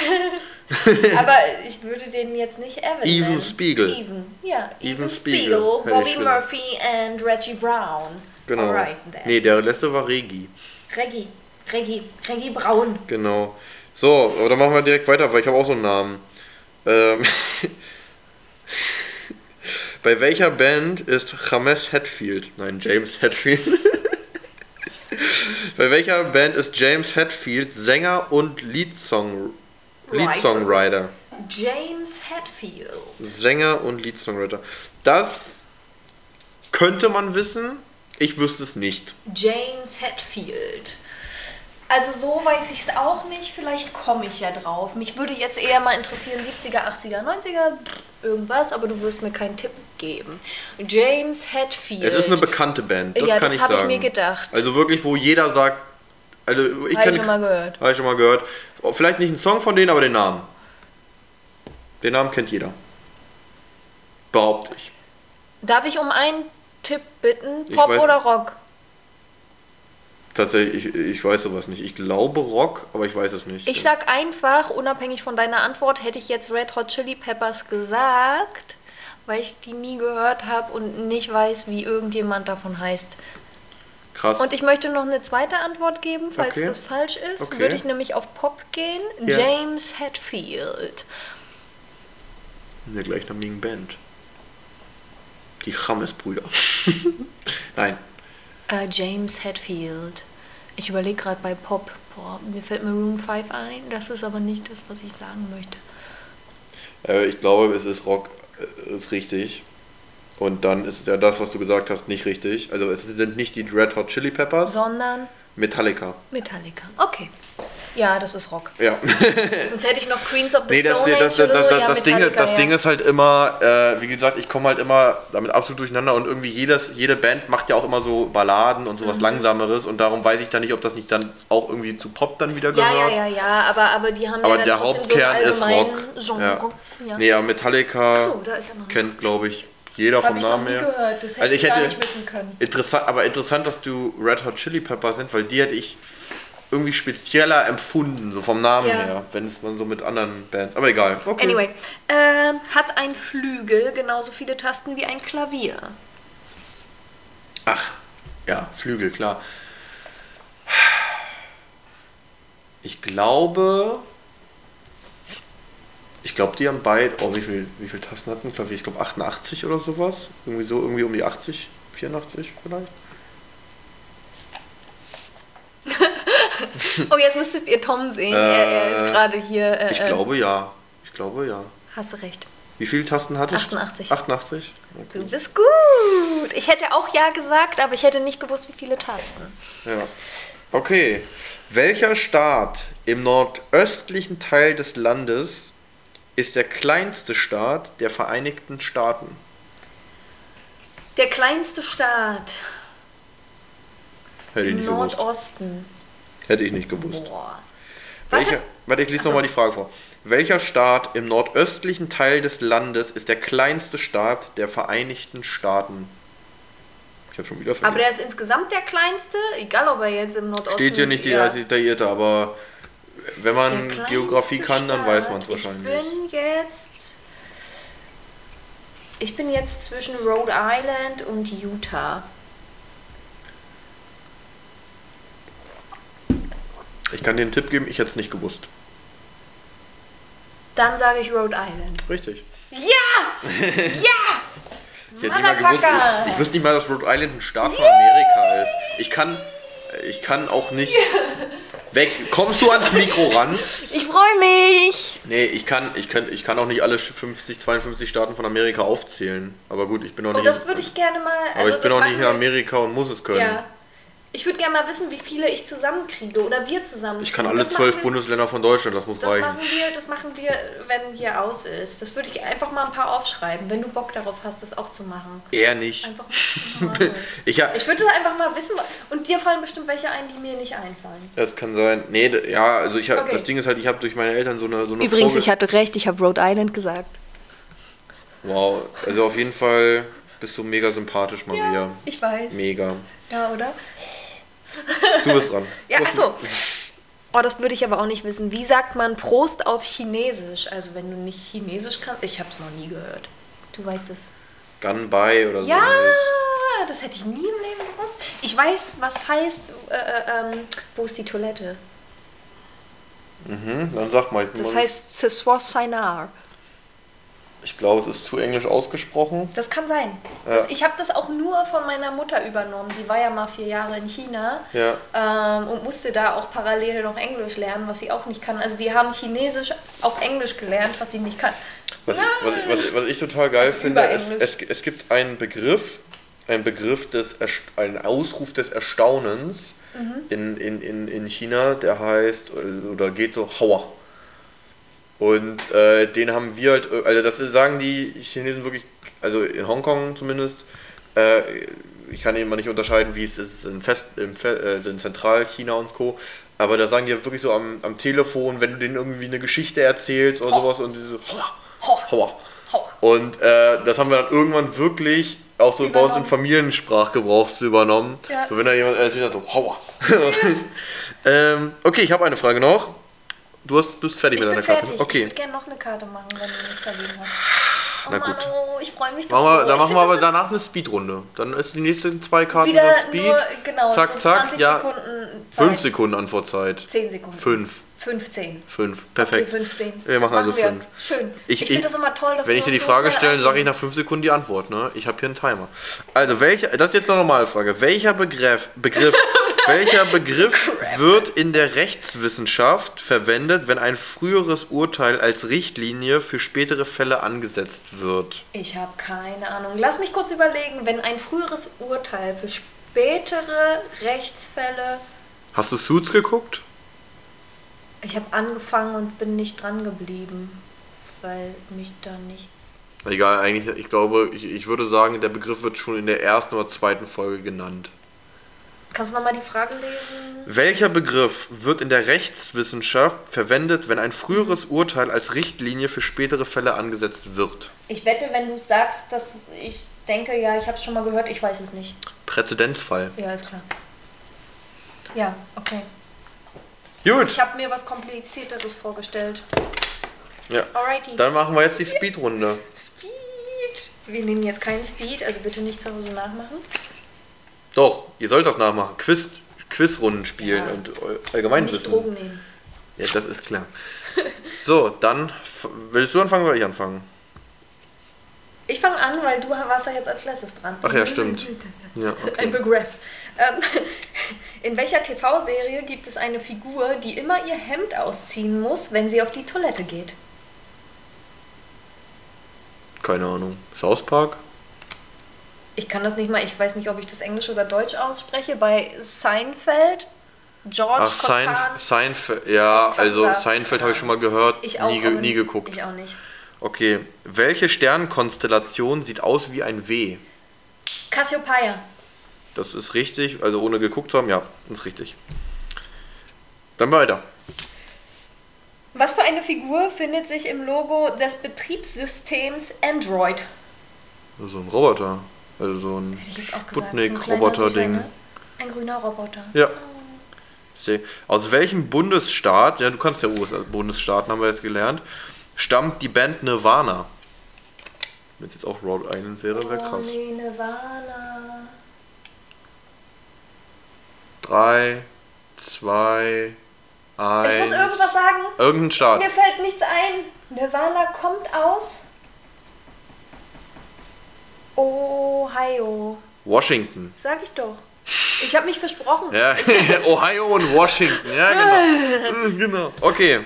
<laughs> aber ich würde den jetzt nicht Evan. Even nennen. Spiegel. Even, ja. Even Even, Spiegel, Spiegel, Bobby. Murphy and Reggie Brown. Genau. Alright. Nee, der letzte war Regi. Reggie. Reggie. Reggie Braun. Genau. So, aber dann machen wir direkt weiter, weil ich habe auch so einen Namen. Ähm <laughs> Bei welcher Band ist James Hetfield? Nein, James Hetfield. <laughs> Bei welcher Band ist James Hetfield Sänger und Leadsong Leadsongwriter? James Hetfield. Sänger und Leadsongwriter. Das könnte man wissen. Ich wüsste es nicht. James Hetfield. Also so weiß ich es auch nicht, vielleicht komme ich ja drauf. Mich würde jetzt eher mal interessieren, 70er, 80er, 90er, irgendwas, aber du wirst mir keinen Tipp geben. James Hetfield. Es ist eine bekannte Band, das Ja, kann das ich habe ich sagen. mir gedacht. Also wirklich, wo jeder sagt, also ich Habe ich schon mal gehört. Habe ich schon mal gehört. Vielleicht nicht einen Song von denen, aber den Namen. Den Namen kennt jeder. Behaupte ich. Darf ich um einen Tipp bitten? Ich Pop weiß- oder Rock? Tatsächlich, ich, ich weiß sowas nicht. Ich glaube Rock, aber ich weiß es nicht. Ich sag einfach, unabhängig von deiner Antwort, hätte ich jetzt Red Hot Chili Peppers gesagt, weil ich die nie gehört habe und nicht weiß, wie irgendjemand davon heißt. Krass. Und ich möchte noch eine zweite Antwort geben, falls Okay. das falsch ist. Okay. Würde ich nämlich auf Pop gehen. Ja. James Hetfield. In der gleichnamigen Band. Die Chames-Brüder. <laughs> Nein. Äh, James Hetfield. Ich überlege gerade bei Pop. Boah, mir fällt Maroon 5 ein. Das ist aber nicht das, was ich sagen möchte. Äh, ich glaube, es ist Rock, äh, ist richtig. Und dann ist ja das, was du gesagt hast, nicht richtig. Also es sind nicht die Red Hot Chili Peppers, Sondern Metallica. Metallica. Okay. Ja, das ist Rock. Ja. <laughs> Sonst hätte ich noch Queens of the Nee, das, Stone das, Age das, das, so. Ja, das, Ding, das ja. Ding ist halt immer, äh, wie gesagt, ich komme halt immer damit absolut durcheinander und irgendwie jedes, jede Band macht ja auch immer so Balladen und Mhm. sowas Langsameres und darum weiß ich dann nicht, ob das nicht dann auch irgendwie zu Pop dann wieder Ja, gehört. ja, ja, ja, aber, aber die haben Aber ja der dann so Hauptkern einen ist Rock. Genre. Ja. Ja. Nee, aber Metallica so, ja kennt, glaube ich, jeder Hab vom ich noch Namen nie her. gehört. Das hätte Also ich gar hätte- nicht wissen können. Interessant, aber interessant, dass du Red Hot Chili Pepper sind, weil die hätte ich irgendwie spezieller empfunden, so vom Namen Ja. her, wenn es man so mit anderen Bands. Aber egal. Okay. Anyway, ähm, hat ein Flügel genauso viele Tasten wie ein Klavier? Ach, ja, Flügel, klar. Ich glaube. Ich glaube, die haben beide. Oh, wie viel, wie viel Tasten hatten? Klavier? Ich glaube 88 oder sowas. Irgendwie so, irgendwie um die 80, 84 vielleicht. <laughs> Oh, jetzt müsstet ihr Tom sehen. er, er Äh, ist gerade hier. Äh, Ich äh, glaube ja. Ich glaube ja. Hast du recht. Wie viele Tasten hatte ich? 88. 88? Du bist gut. Ich hätte auch ja gesagt, aber ich hätte nicht gewusst, wie viele Tasten. Ja. Okay. Welcher Staat im nordöstlichen Teil des Landes ist der kleinste Staat der Vereinigten Staaten? Der kleinste Staat Hätte ich nicht gewusst. Nordosten. Hätte ich nicht gewusst. Boah. Welcher, Warte. warte, ich lese Ach so. nochmal die Frage vor. Welcher Staat im nordöstlichen Teil des Landes ist der kleinste Staat der Vereinigten Staaten? Ich habe schon wieder Aber vergessen. der ist insgesamt der kleinste, egal ob er jetzt im Nordosten Steht hier nicht ja. detailliert, aber wenn man Geografie kann, dann weiß man es wahrscheinlich. Ich bin jetzt. Ich bin jetzt zwischen Rhode Island und Utah. Ich kann dir einen Tipp geben, ich hätte es nicht gewusst. Dann sage ich Rhode Island. Richtig. Ja! <laughs> ja! Ich hätte nicht mal gewusst, ich, ich wusste nicht mal, dass Rhode Island ein Staat von Amerika ist. Ich kann, ich kann auch nicht. <laughs> Weg. Kommst du ans Mikro ran? Ich freue mich! Nee, ich kann, ich kann, ich kann auch nicht alle 50, 52 Staaten von Amerika aufzählen. Aber gut, ich bin auch Und nicht. Oh, das würde ich gerne mal. aber also ich bin das auch nicht in Amerika und muss es können. Ja. Ich würde gerne mal wissen, wie viele ich zusammenkriege oder wir zusammen. Ich kann alle zwölf Bundesländer von Deutschland, das muss Das reichen. machen, wir, das machen wir, wenn hier aus ist. Das würde ich einfach mal ein paar aufschreiben, wenn du Bock darauf hast, das auch zu machen. Eher nicht. Einfach mal. <laughs> Ich hab, Ich würde einfach mal wissen, und dir fallen bestimmt welche ein, die mir nicht einfallen. das kann sein. Nee, ja, also ich hab, Okay. das Ding ist halt, ich habe durch meine Eltern so eine so eine Übrigens, Vorge- ich hatte recht, ich habe Rhode Island gesagt. Wow, also auf jeden Fall bist du mega sympathisch, Maria. ich weiß. Mega. Ja, oder? Du bist dran. <laughs> Ja, achso. Oh, das würde ich aber auch nicht wissen. Wie sagt man Prost auf Chinesisch? Also, wenn du nicht Chinesisch kannst. Ich habe es noch nie gehört. Du weißt es. Ganbai oder so. Ja, das hätte ich nie im Leben gewusst. Ich weiß, was heißt, äh, äh, ähm, wo ist die Toilette? Mhm, dann sag mal. Das heißt Ce soir Sainar. Ich glaube, es ist zu englisch ausgesprochen. Das kann sein. Ja. Das, ich habe das auch nur von meiner Mutter übernommen. Die war ja mal vier Jahre in China Ja. ähm, und musste da auch parallel noch Englisch lernen, was sie auch nicht kann. Also die haben Chinesisch auf Englisch gelernt, was sie nicht kann. Was, ich, was, ich- was, ich- was ich total geil Also finde, Überenglisch. es, es gibt einen Begriff, einen Begriff des, Erst- einen Ausruf des Erstaunens Mhm. in, in, in, in China, der heißt, oder geht so, Hauer. Und äh, den haben wir halt, äh, also das sagen die Chinesen wirklich, also in Hongkong zumindest, äh, ich kann immer nicht unterscheiden, wie es ist in, Fest, im, Fe- äh, also in Zentralchina und Co. Aber da sagen die ja wirklich so am, am Telefon, wenn du denen irgendwie eine Geschichte erzählst oder Ho. sowas und diese Hauer, Hauer. Und äh, das haben wir dann irgendwann wirklich auch so bei uns im Übernommen. Familiensprachgebrauch übernommen. Ja. So wenn da jemand erzählt, so Hauer. <laughs> ähm, okay, ich habe eine Frage noch. Du hast, bist fertig Ich mit deiner Karte. fertig. Ich Okay. würde gerne noch eine Karte machen, wenn du nichts dagegen hast. Oh Na Mann, gut. oh, ich freue mich Machen wir, so. dann machen wir aber danach eine Speedrunde. Dann ist die nächsten zwei Karten wieder Speed. nur, genau, zack, so zack. 20 Ja, Sekunden Zeit. 5 Sekunden Antwortzeit. 10 Sekunden. 5. 15. 5. Perfekt. Okay, 15. Wir machen also wir. 5. Schön. Ich- Ich, finde das immer toll, dass Wenn ich dir die so Frage stelle, sage ich nach 5 Sekunden die Antwort. Ne? Ich habe hier einen Timer. Also, welcher, das ist jetzt eine normale Frage. Welcher Begriff, Begriff <laughs> Welcher Begriff wird in der Rechtswissenschaft verwendet, wenn ein früheres Urteil als Richtlinie für spätere Fälle angesetzt wird? Ich habe keine Ahnung. Lass mich kurz überlegen, wenn ein früheres Urteil für spätere Rechtsfälle. Hast du Suits geguckt? Ich habe angefangen und bin nicht dran geblieben, weil mich da nichts. Egal, eigentlich, ich glaube, ich, ich würde sagen, der Begriff wird schon in der ersten oder zweiten Folge genannt. Kannst du nochmal die Frage lesen? Welcher Begriff wird in der Rechtswissenschaft verwendet, wenn ein früheres Urteil als Richtlinie für spätere Fälle angesetzt wird? Ich wette, wenn du sagst, dass ich denke, ja, ich habe es schon mal gehört, ich weiß es nicht. Präzedenzfall. Ja, ist klar. Ja, okay. Gut. Ich habe mir was komplizierteres vorgestellt. Ja. Alrighty. Dann machen wir jetzt die Speedrunde. Speed. Wir nehmen jetzt keinen Speed, also bitte nicht zu Hause nachmachen. Doch, ihr sollt das nachmachen. Quiz, Quizrunden spielen Ja. und allgemein Nicht wissen. Drogen nehmen. Ja, das ist klar. <laughs> So, dann willst du anfangen oder ich anfangen? Ich fange an, weil du warst ja jetzt als letztes dran. Ach ja, stimmt. Ja, <laughs> Ein okay. Begriff. Ähm, <laughs> in welcher TV-Serie gibt es eine Figur, die immer ihr Hemd ausziehen muss, wenn sie auf die Toilette geht? Keine Ahnung. South Park? Ich kann das nicht mal, ich weiß nicht, ob ich das Englisch oder Deutsch ausspreche. Bei Seinfeld, George Ach, Costanza. Seinfeld. Ja, Das also sein. Seinfeld habe ich schon mal gehört. Ich auch, nie, ge nie geguckt. Ich auch nicht. Okay. Welche Sternenkonstellation sieht aus wie ein W? Cassiopeia. Das ist richtig. Also ohne geguckt zu haben, ja, ist richtig. Dann weiter. Was für eine Figur findet sich im Logo des Betriebssystems Android? So ein Roboter. Also so ein ich Sputnik-Roboter-Ding. Ne? Ein grüner Roboter. Ja. Seh. Aus welchem Bundesstaat, ja, du kannst ja USA Bundesstaaten, haben wir jetzt gelernt, stammt die Band Nirvana? Wenn es jetzt auch Rhode Island wäre, wäre krass. Oh, nee, Nirvana. Drei, zwei, Ich eins. muss irgendwas sagen. Irgendein Staat. Mir fällt nichts ein. Nirvana kommt aus Ohio. Washington. Sag ich doch. Ich habe mich versprochen. Ja, <laughs> Ohio und Washington. Ja, genau. <laughs> genau. Okay.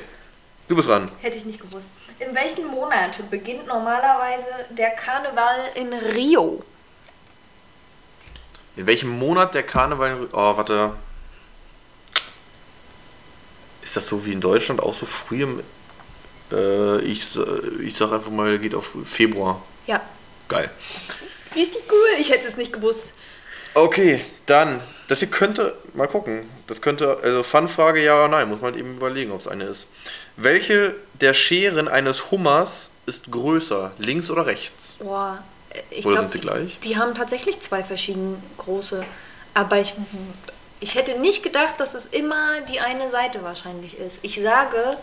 Du bist dran. Hätte ich nicht gewusst. In welchem Monat beginnt normalerweise der Karneval in Rio? In welchem Monat der Karneval. Oh, warte. Ist das so wie in Deutschland auch so früh im. Äh, ich, ich sag einfach mal, geht auf Februar. Ja. Geil. Richtig cool. Ich hätte es nicht gewusst. Okay, dann. Das hier könnte. Mal gucken. Das könnte. Also, Fun-Frage ja oder nein. Muss man halt eben überlegen, ob es eine ist. Welche der Scheren eines Hummers ist größer? Links oder rechts? Boah. Ich Oder glaub, sind sie gleich? Die haben tatsächlich zwei verschiedene große. Aber ich, ich hätte nicht gedacht, dass es immer die eine Seite wahrscheinlich ist. Ich sage,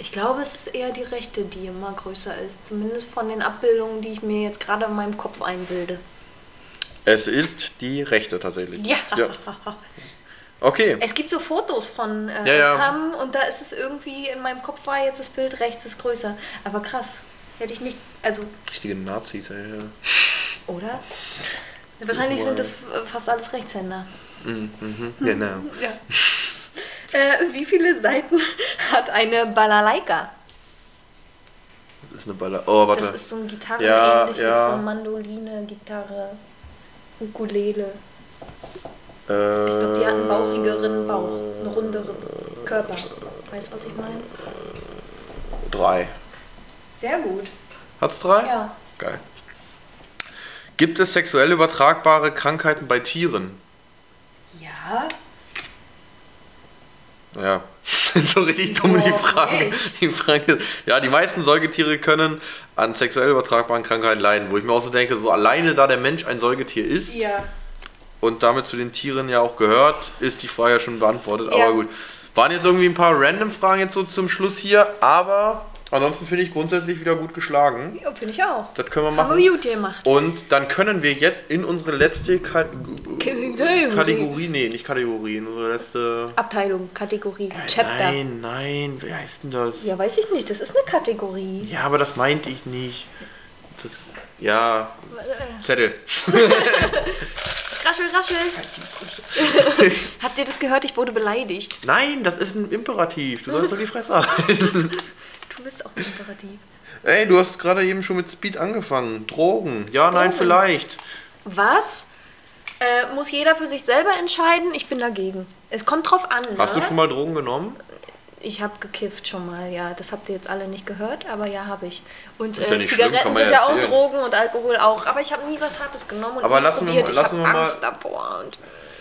ich glaube, es ist eher die rechte, die immer größer ist. Zumindest von den Abbildungen, die ich mir jetzt gerade in meinem Kopf einbilde. Es ist die rechte tatsächlich. Ja. Okay. Es gibt so Fotos von äh, Ja, ja. Hamm und da ist es irgendwie, in meinem Kopf war jetzt das Bild rechts ist größer. Aber krass. Hätte ich nicht, also, Richtige Nazis, ey. oder? Wahrscheinlich sind das fast alles Rechtshänder. Mhm, genau. <laughs> Ja. Äh, wie viele Seiten <laughs> hat eine Balalaika? Das ist eine Baller. Oh, warte. Das ist so ein Gitarren Ja, ja. so Mandoline, Gitarre, Ukulele. äh, Ich glaube, die hat einen bauchigeren Bauch, einen runderen Körper. Weißt du, was ich meine? Drei. Sehr gut. Hat's drei? Ja. Geil. Gibt es sexuell übertragbare Krankheiten bei Tieren? Ja. Ja. <laughs> so richtig dumm die Frage. Die Frage ist, ja, die meisten Säugetiere können an sexuell übertragbaren Krankheiten leiden, wo ich mir auch so denke, so alleine da der Mensch ein Säugetier ist Ja. und damit zu den Tieren ja auch gehört, ist die Frage ja schon beantwortet. Ja. Aber gut. Waren jetzt irgendwie ein paar random Fragen jetzt so zum Schluss hier, aber ansonsten finde ich grundsätzlich wieder gut geschlagen. ja Finde ich auch. Das können wir Haben machen. wir gut gemacht. Und dann können wir jetzt in unsere letzte Ka Kategorie, nee, nicht Kategorie, in unsere letzte. Abteilung, Kategorie, Chapter. Nein, nein, wie heißt denn das? Ja, weiß ich nicht. Das ist eine Kategorie. Ja, aber das meinte ich nicht. Das, ja, Zettel. Rasche <laughs> Raschel, raschel. <laughs> Habt ihr das gehört? Ich wurde beleidigt. Nein, das ist ein Imperativ. Du sollst doch die Fresse halten. <laughs> Du bist auch Imperativ. Ey, du hast gerade eben schon mit Speed angefangen. Drogen. Ja, nein, Drogen. vielleicht. Was? Äh, muss jeder für sich selber entscheiden? Ich bin dagegen. Es kommt drauf an. Hast du ne? schon mal Drogen genommen? Ich habe gekifft schon mal, ja. Das habt ihr jetzt alle nicht gehört, aber ja, habe ich. Und ja äh, schlimm, Zigaretten man sind ja ja auch. Drogen und Alkohol auch. Aber ich habe nie was Hartes genommen und Aber lassen wir probiert. mal- ich lassen habe wir mal- Angst davor und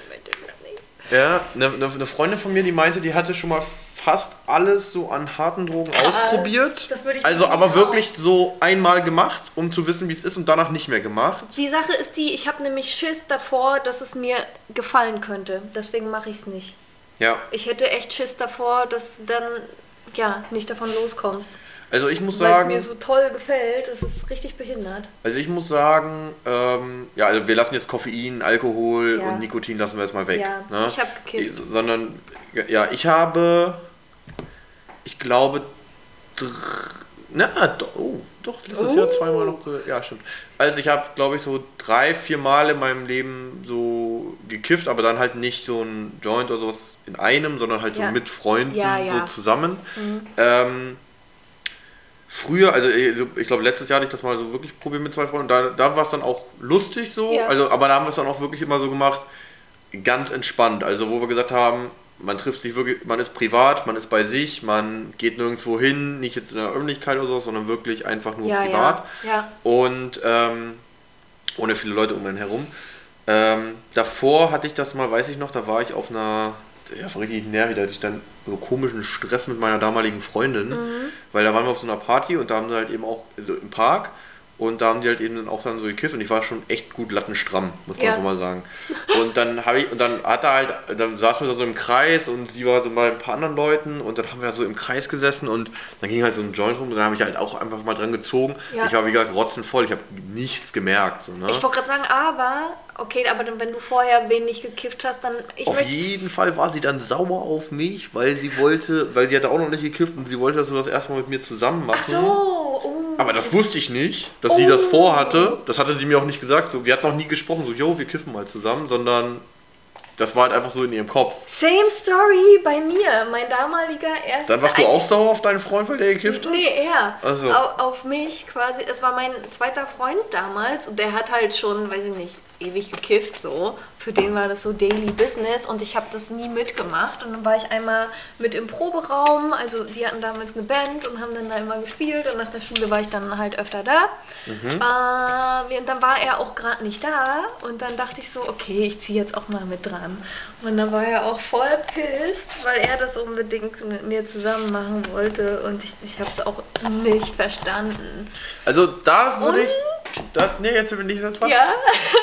möchte das nicht. Ja, eine, eine, eine Freundin von mir, die meinte, die hatte schon mal fast alles so an harten Drogen Krass. ausprobiert. Das würde ich also aber wirklich so einmal gemacht, um zu wissen, wie es ist und danach nicht mehr gemacht. Die Sache ist die, ich habe nämlich Schiss davor, dass es mir gefallen könnte. Deswegen mache ich es nicht. Ja, Ich hätte echt Schiss davor, dass du dann ja nicht davon loskommst. also ich muss Weil es sagen, mir so toll gefällt. Es ist richtig behindert. also ich muss sagen, ähm, ja, also wir lassen jetzt Koffein, Alkohol Ja. und Nikotin lassen wir jetzt mal weg. Ja, ne? ich hab gekifft. Sondern, ja, ich habe, ich glaube, na, do, oh, doch, letztes Jahr Oh. zweimal noch, ja, stimmt. Also ich habe, glaube ich, so drei, vier Mal in meinem Leben so gekifft, aber dann halt nicht so ein Joint oder sowas in einem, sondern halt Ja. so mit Freunden Ja, ja. Mhm. so zusammen. Ähm, früher, also ich glaube, letztes Jahr hatte ich das mal so wirklich probiert mit zwei Freunden. Da, da war es dann auch lustig so, also, aber da haben wir es dann auch wirklich immer so gemacht, ganz entspannt. Also wo wir gesagt haben, man trifft sich wirklich, man ist privat, man ist bei sich, man geht nirgendwo hin, nicht jetzt in der Öffentlichkeit oder so, sondern wirklich einfach nur Ja, privat. ja, ja. Und ähm, ohne viele Leute um einen herum. Ähm, davor hatte ich das mal, weiß ich noch, da war ich auf einer, ja, war richtig nervig, da hatte ich dann so komischen Stress mit meiner damaligen Freundin, weil da waren wir auf so einer Party und da haben sie halt eben auch, also im Park, und da haben die halt eben dann auch dann so gekifft und ich war schon echt gut lattenstramm, muss man Ja. so mal sagen. Und dann habe ich, und dann hat er halt, dann saßen wir da so im Kreis und sie war so bei ein paar anderen Leuten und dann haben wir da so im Kreis gesessen und dann ging halt so ein Joint rum und dann habe ich halt auch einfach mal dran gezogen. Ja. Ich war wie gesagt rotzenvoll, ich habe nichts gemerkt. So, ne? Ich wollte gerade sagen, aber, okay, aber dann, wenn du vorher wenig gekifft hast, dann. Auf jeden Fall war sie dann sauer auf mich, weil sie wollte, weil sie hatte auch noch nicht gekifft und sie wollte das so das erste Mal mit mir zusammen machen. Ach so. Aber das wusste ich nicht, dass sie das vorhatte. Das hatte sie mir auch nicht gesagt. So, wir hatten noch nie gesprochen, so, yo, wir kiffen mal zusammen, sondern das war halt einfach so in ihrem Kopf. Same Story bei mir. Mein damaliger erster. Dann warst du auch sauer auf deinen Freund, weil der gekifft hat? Nee, er. Ach so. Au- Auf mich quasi. Es war mein zweiter Freund damals und der hat halt schon, weiß ich nicht, ewig gekifft so. Für den war das so Daily Business und ich habe das nie mitgemacht. Und dann war ich einmal mit im Proberaum. Also die hatten damals eine Band und haben dann da immer gespielt und nach der Schule war ich dann halt öfter da. Mhm. Äh, und dann war er auch gerade nicht da und dann dachte ich so, okay, ich ziehe jetzt auch mal mit dran. Und dann war er auch voll pisst, weil er das unbedingt mit mir zusammen machen wollte und ich, ich habe es auch nicht verstanden. Also da würde ich. Das, nee, jetzt bin ich jetzt. Ja?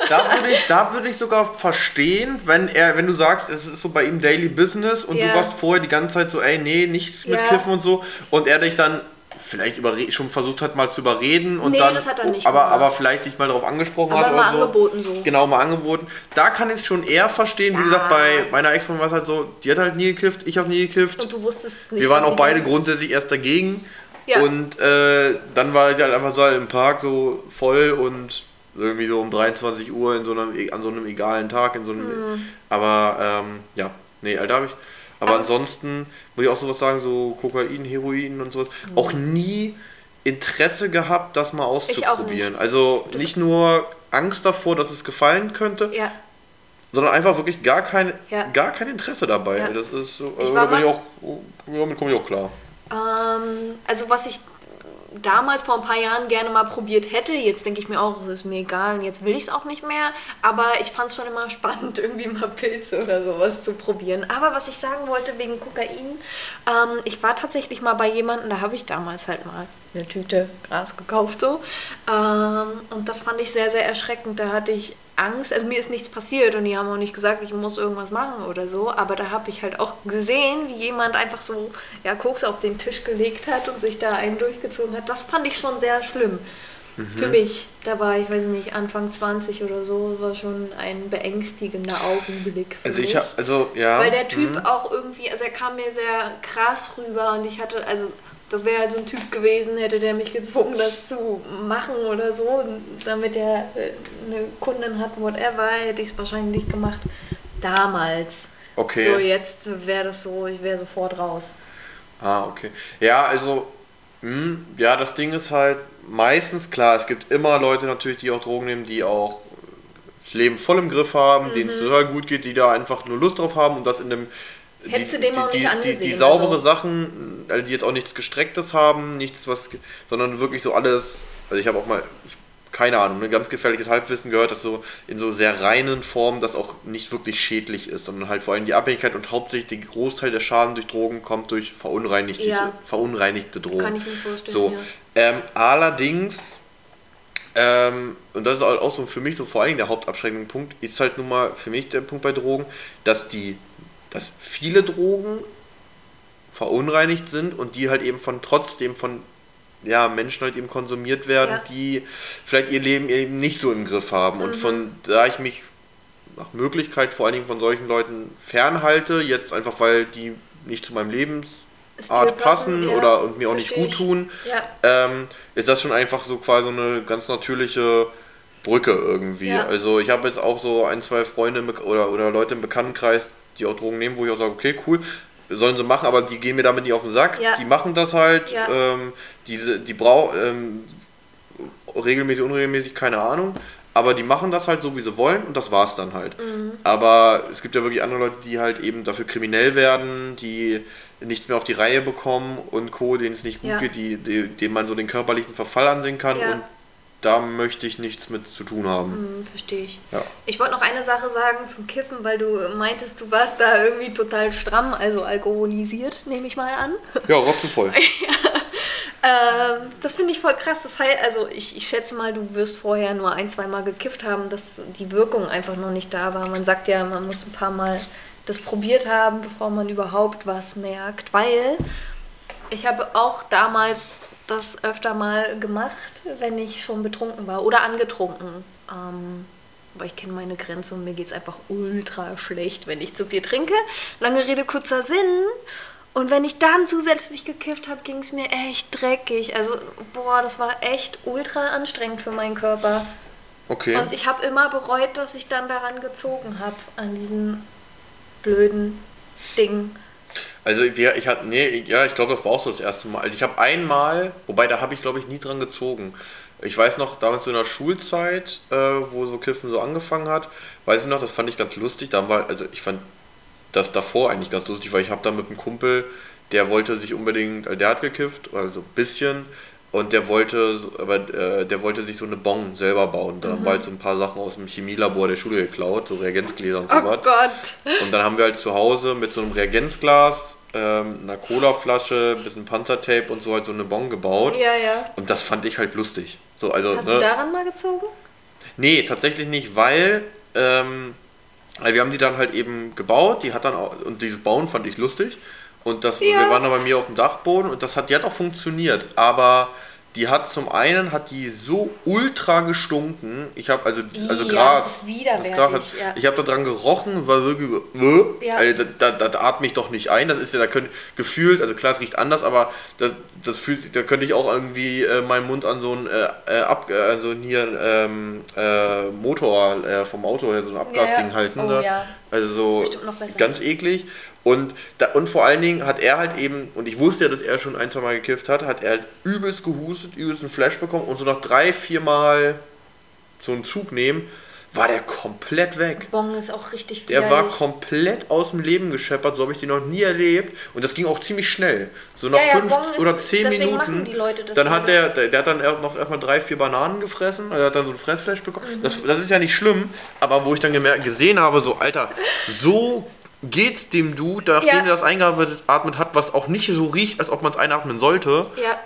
Da würde ich, da würde ich sogar verstehen, wenn er, wenn du sagst, es ist so bei ihm Daily Business und Ja. du warst vorher die ganze Zeit so, ey, nee, nicht mit Ja. Kiffen und so, und er dich dann vielleicht schon versucht hat, mal zu überreden und Nee, dann, das hat er nicht aber, gemacht. aber vielleicht dich mal darauf angesprochen Aber hat mal oder so. angeboten so. Genau, mal angeboten. Da kann ich es schon eher verstehen. Wie Ja. gesagt, bei meiner Ex-Freundin war es halt so, die hat halt nie gekifft, ich habe nie gekifft. Und du wusstest nicht. Wir waren auch beide grundsätzlich erst dagegen. Ja. Und äh, dann war ich halt einfach so im Park so voll und irgendwie so um 23 Uhr in so einem, an so einem egalen Tag, in so einem. Mhm. Aber ähm, ja, nee, Alter habe ich. Aber Aber- ansonsten muss ich auch sowas sagen, so Kokain, Heroin und sowas. Mhm. Auch nie Interesse gehabt, das mal auch auszuprobieren. nicht. Also Das- nicht nur Angst davor, dass es gefallen könnte, Ja. sondern einfach wirklich gar kein, Ja. gar kein Interesse dabei. Ja. Das ist so, also, auch, damit komme ich auch klar. Ähm, also was ich damals vor ein paar Jahren gerne mal probiert hätte, jetzt denke ich mir auch, das ist mir egal und jetzt will ich es auch nicht mehr, aber ich fand es schon immer <laughs> spannend, irgendwie mal Pilze oder sowas zu probieren. Aber was ich sagen wollte wegen Kokain, ähm, ich war tatsächlich mal bei jemandem, da habe ich damals halt mal eine Tüte Gras gekauft so ähm, und das fand ich sehr, sehr erschreckend. Da hatte ich Angst, also mir ist nichts passiert und die haben auch nicht gesagt, ich muss irgendwas machen oder so, aber da habe ich halt auch gesehen, wie jemand einfach so, ja, Koks auf den Tisch gelegt hat und sich da einen durchgezogen hat. Das fand ich schon sehr schlimm. Für mich, da war ich, weiß nicht, Anfang 20 oder so, war schon ein beängstigender Augenblick für Also mich. ich habe, also ja. Weil der Typ mhm. auch irgendwie, also er kam mir sehr krass rüber und ich hatte, also Das wäre halt so ein Typ gewesen, hätte der mich gezwungen, das zu machen oder so, damit er äh, eine Kundin hat, whatever, hätte ich es wahrscheinlich nicht gemacht. Damals. Okay. So, jetzt wäre das so, ich wäre sofort raus. Ah, okay. Ja, also, mh, ja, das Ding ist halt meistens klar, es gibt immer Leute natürlich, die auch Drogen nehmen, die auch das Leben voll im Griff haben, denen es total gut geht, die da einfach nur Lust drauf haben und das in einem Hättest die, du dem auch die, nicht die, angesehen, die, die saubere also- Sachen, also die jetzt auch nichts Gestrecktes haben, nichts was, sondern wirklich so alles, also ich habe auch mal, ich, keine Ahnung, ein ganz gefährliches Halbwissen gehört, dass so in so sehr reinen Formen das auch nicht wirklich schädlich ist, sondern halt vor allem die Abhängigkeit und hauptsächlich der Großteil der Schaden durch Drogen kommt durch verunreinigte, Ja. verunreinigte Drogen. Kann ich mir vorstellen, So, ja. ähm, allerdings, ähm, und das ist auch so für mich so vor Dingen der hauptabschreckende Punkt, ist halt nun mal für mich der Punkt bei Drogen, dass die, dass viele Drogen verunreinigt sind und die halt eben von trotzdem von ja, Menschen halt eben konsumiert werden, Ja. die vielleicht ihr Leben eben nicht so im Griff haben. Und von da ich mich nach Möglichkeit vor allen Dingen von solchen Leuten fernhalte, jetzt einfach weil die nicht zu meinem Lebensart passen ja, oder und mir auch nicht versteh gut ich. tun, Ja. ähm, ist das schon einfach so quasi so eine ganz natürliche Brücke irgendwie. Also ich habe jetzt auch so ein, zwei Freunde oder, oder Leute im Bekanntenkreis, die auch Drogen nehmen, wo ich auch sage, okay, cool, sollen sie machen, aber die gehen mir damit nicht auf den Sack. Ja. Die machen das halt, Ja. ähm, diese, die brauchen ähm, regelmäßig, unregelmäßig, keine Ahnung. Aber die machen das halt so, wie sie wollen und das war's dann halt. Mhm. Aber es gibt ja wirklich andere Leute, die halt eben dafür kriminell werden, die nichts mehr auf die Reihe bekommen und Co., denen es nicht gut Ja. geht, die, die, denen man so den körperlichen Verfall ansehen kann und da möchte ich nichts mit zu tun haben. Hm, verstehe ich. Ja. Ich wollte noch eine Sache sagen zum Kiffen, weil du meintest, du warst da irgendwie total stramm, also alkoholisiert, nehme ich mal an. Ja, rotzenvoll. <laughs> Ähm, das finde ich voll krass. Das heißt, also ich, ich schätze mal, du wirst vorher nur ein, zwei Mal gekifft haben, dass die Wirkung einfach noch nicht da war. Man sagt ja, man muss ein paar Mal das probiert haben, bevor man überhaupt was merkt, weil ich habe auch damals das öfter mal gemacht, wenn ich schon betrunken war oder angetrunken. Ähm, aber ich kenne meine Grenze und mir geht es einfach ultra schlecht, wenn ich zu viel trinke. Lange Rede, kurzer Sinn. Und wenn ich dann zusätzlich gekifft habe, ging es mir echt dreckig. Also, boah, das war echt ultra anstrengend für meinen Körper. Okay. Und ich habe immer bereut, dass ich dann daran gezogen habe, an diesen blöden Ding. Also wir, ich hatte, nee, ja, ich glaube, das war auch so das erste Mal. Also ich habe einmal, wobei da habe ich glaube ich nie dran gezogen. Ich weiß noch, damals so in der Schulzeit, äh, wo so Kiffen so angefangen hat, weiß ich noch, das fand ich ganz lustig. Da war, also ich fand das davor eigentlich ganz lustig, weil ich habe da mit einem Kumpel, der wollte sich unbedingt, also der hat gekifft, also ein bisschen, und der wollte, aber äh, der wollte sich so eine Bon selber bauen. Da haben wir halt so ein paar Sachen aus dem Chemielabor der Schule geklaut, so Reagenzgläser und so Oh was. Gott. Und dann haben wir halt zu Hause mit so einem Reagenzglas, ähm, einer Colaflasche, ein bisschen Panzertape und so halt so eine Bon gebaut. Ja, ja. Und das fand ich halt lustig. So, also, Hast ne, du daran mal gezogen? Nee, tatsächlich nicht, weil, ähm, wir haben die dann halt eben gebaut, die hat dann auch, und dieses Bauen fand ich lustig. Und das, Ja. wir waren dann bei mir auf dem Dachboden und das hat, die hat auch funktioniert, aber die hat zum einen hat die so ultra gestunken. Ich habe also also Ja, Gras. das Gras hat, ja. Ich habe da dran gerochen, war wirklich äh, Ja. also, da, da, da atme ich doch nicht ein. Das ist ja da könnt, gefühlt, also klar, es riecht anders, aber das, das fühlt, da könnte ich auch irgendwie äh, meinen Mund an so ein äh, äh, ab, äh, an so ein hier ähm, äh, Motor äh, vom Auto her so ein Abgasding halten. Oh. Also so ganz eklig. Und, da, und vor allen Dingen hat er halt eben, und ich wusste ja, dass er schon ein, zwei Mal gekifft hat, hat er halt übelst gehustet, übelst einen Flash bekommen und so nach drei, vier Mal so einen Zug nehmen, war der komplett weg. Bong ist auch richtig Der war komplett aus dem Leben gescheppert, so habe ich den noch nie erlebt. Und das ging auch ziemlich schnell. So nach Ja, ja, fünf Bong ist- oder zehn deswegen Minuten. dann hat der, der, der hat dann noch erstmal drei, vier Bananen gefressen. Er hat dann so ein Fressfleisch bekommen. Mhm. Das, das ist ja nicht schlimm, aber wo ich dann gemerkt, gesehen habe, so, Alter, so geht's dem Dude, nachdem Ja. er das eingeatmet hat, was auch nicht so riecht, als ob man es einatmen sollte. Ja,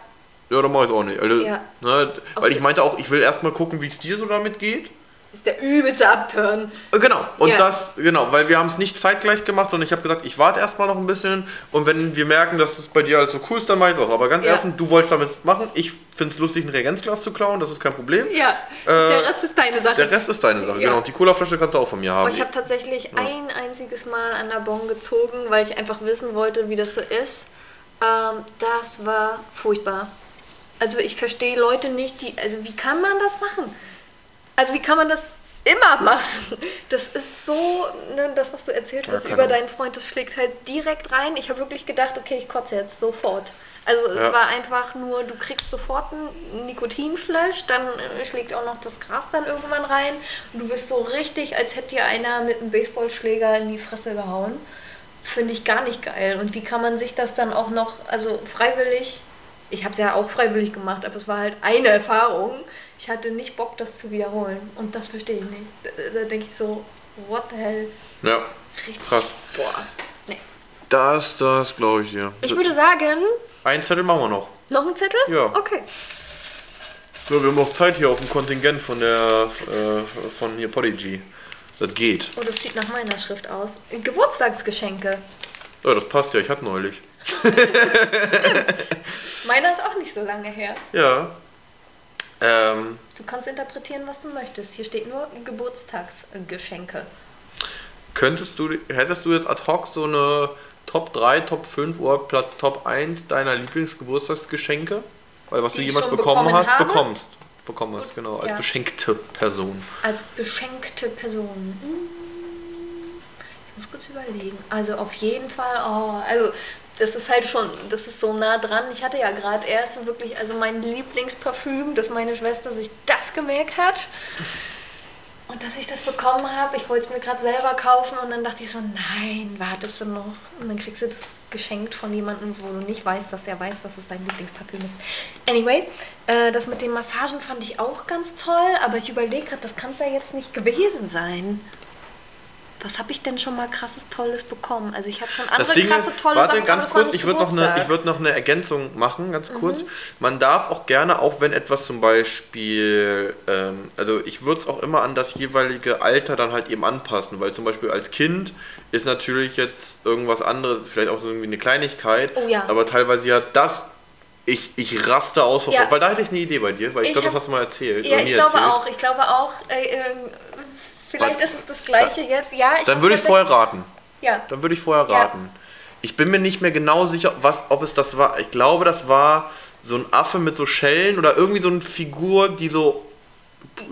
Ja, dann mach ich es auch nicht. Also, Ja. ne, weil ich meinte auch, ich will erstmal gucken, wie es dir so damit geht. Ist der übelste Abturn. Äh, Genau, und Ja. das, genau, weil wir haben es nicht zeitgleich gemacht, sondern ich habe gesagt, ich warte erstmal noch ein bisschen und wenn wir merken, dass es bei dir alles so cool ist, dann mach ich was. Aber ganz Ja. erstens, du wolltest damit machen, ich finde es lustig, ein Reagenzglas zu klauen, das ist kein Problem. Ja, der Rest ist deine Sache. Äh, Der Rest ist deine Sache, Ja. genau. Und die Colaflasche kannst du auch von mir haben. Aber ich habe tatsächlich ein einziges Mal an der Bon gezogen, weil ich einfach wissen wollte, wie das so ist. Ähm, das war furchtbar. Also ich verstehe Leute nicht, die. Also wie kann man das machen? Also wie kann man das immer machen? Das ist so, ne, das, was du erzählt Ja, hast keine über deinen Freund, das schlägt halt direkt rein. Ich habe wirklich gedacht, okay, ich kotze jetzt sofort. Also es Ja. war einfach nur, du kriegst sofort einen Nikotinflash, dann äh, schlägt auch noch das Gras dann irgendwann rein und du bist so richtig, als hätte dir einer mit einem Baseballschläger in die Fresse gehauen. Finde ich gar nicht geil. Und wie kann man sich das dann auch noch, also freiwillig, ich habe es ja auch freiwillig gemacht, aber es war halt eine Erfahrung. Ich hatte nicht Bock, das zu wiederholen. Und das verstehe ich nicht. Da, da denke ich so, what the hell? Ja. Richtig. Krass. Boah. Nee. Das, das glaube ich dir. Ich würde sagen, Einen Zettel machen wir noch. noch ein Zettel? Ja. Okay. So, wir haben auch Zeit hier auf dem Kontingent von der äh, von hier Podigy. Das geht. Oh, das sieht nach meiner Schrift aus. Geburtstagsgeschenke. Ja, das passt ja, ich hatte neulich. <laughs> Meiner ist auch nicht so lange her. Ja. Ähm, Du kannst interpretieren, was du möchtest. Hier steht nur Geburtstagsgeschenke. könntest du, hättest du jetzt ad hoc so eine Top 3, Top 5 oder Platz Top 1 deiner Lieblingsgeburtstagsgeschenke? Weil was Die du jemals bekommen, bekommen hast, habe? bekommst. Bekommen hast, genau, als Ja. beschenkte Person. Als beschenkte Person. Hm. Ich muss kurz überlegen. Also auf jeden Fall, oh, also das ist halt schon, das ist so nah dran. Ich hatte ja gerade erst wirklich, also mein Lieblingsparfüm, dass meine Schwester sich das gemerkt hat. Und dass ich das bekommen habe, ich wollte es mir gerade selber kaufen und dann dachte ich so, nein, wartest du noch? Und dann kriegst du das geschenkt von jemandem, wo du nicht weißt, dass er weiß, dass es dein Lieblingsparfüm ist. Anyway, äh, das mit den Massagen fand ich auch ganz toll, aber ich überlege gerade, das kann es ja jetzt nicht gewesen sein. Was habe ich denn schon mal krasses Tolles bekommen? Also ich habe schon andere Ding krasse tolle warte, Sachen, aber ganz kurz, ich würde noch, eine, ich würd noch eine Ergänzung machen, ganz kurz. Mhm. Man darf auch gerne, auch wenn etwas zum Beispiel, ähm, also ich würde es auch immer an das jeweilige Alter dann halt eben anpassen, weil zum Beispiel als Kind ist natürlich jetzt irgendwas anderes, vielleicht auch irgendwie eine Kleinigkeit, Oh ja. aber teilweise ja das, ich, ich raste aus, Ja. weil da hätte ich eine Idee bei dir, weil ich, Ich glaube, das hast du mal erzählt. Ja, ich glaube erzählt. auch. Ich glaube auch. Äh, ähm, vielleicht ist es das Gleiche jetzt. Ja, ich Dann würde ich vorher raten. Ja. Dann würde ich vorher Ja. raten. Ich bin mir nicht mehr genau sicher, was, ob es das war. Ich glaube, das war so ein Affe mit so Schellen oder irgendwie so eine Figur, die so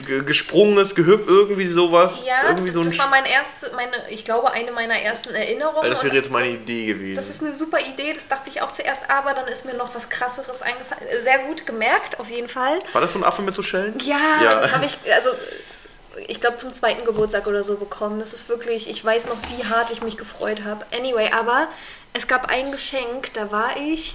ge- gesprungen ist, gehüpft, irgendwie sowas. Ja, irgendwie so das war mein erste, meine, ich glaube, eine meiner ersten Erinnerungen. Das wäre jetzt meine Idee gewesen. Das ist eine super Idee, das dachte ich auch zuerst, aber dann ist mir noch was krasseres eingefallen. Sehr gut gemerkt, auf jeden Fall. war das so ein Affe mit so Schellen? Ja, Ja. das habe ich, also ich glaube zum zweiten Geburtstag oder so bekommen. Das ist wirklich, ich weiß noch, wie hart ich mich gefreut habe. Anyway, aber es gab ein Geschenk, da war ich,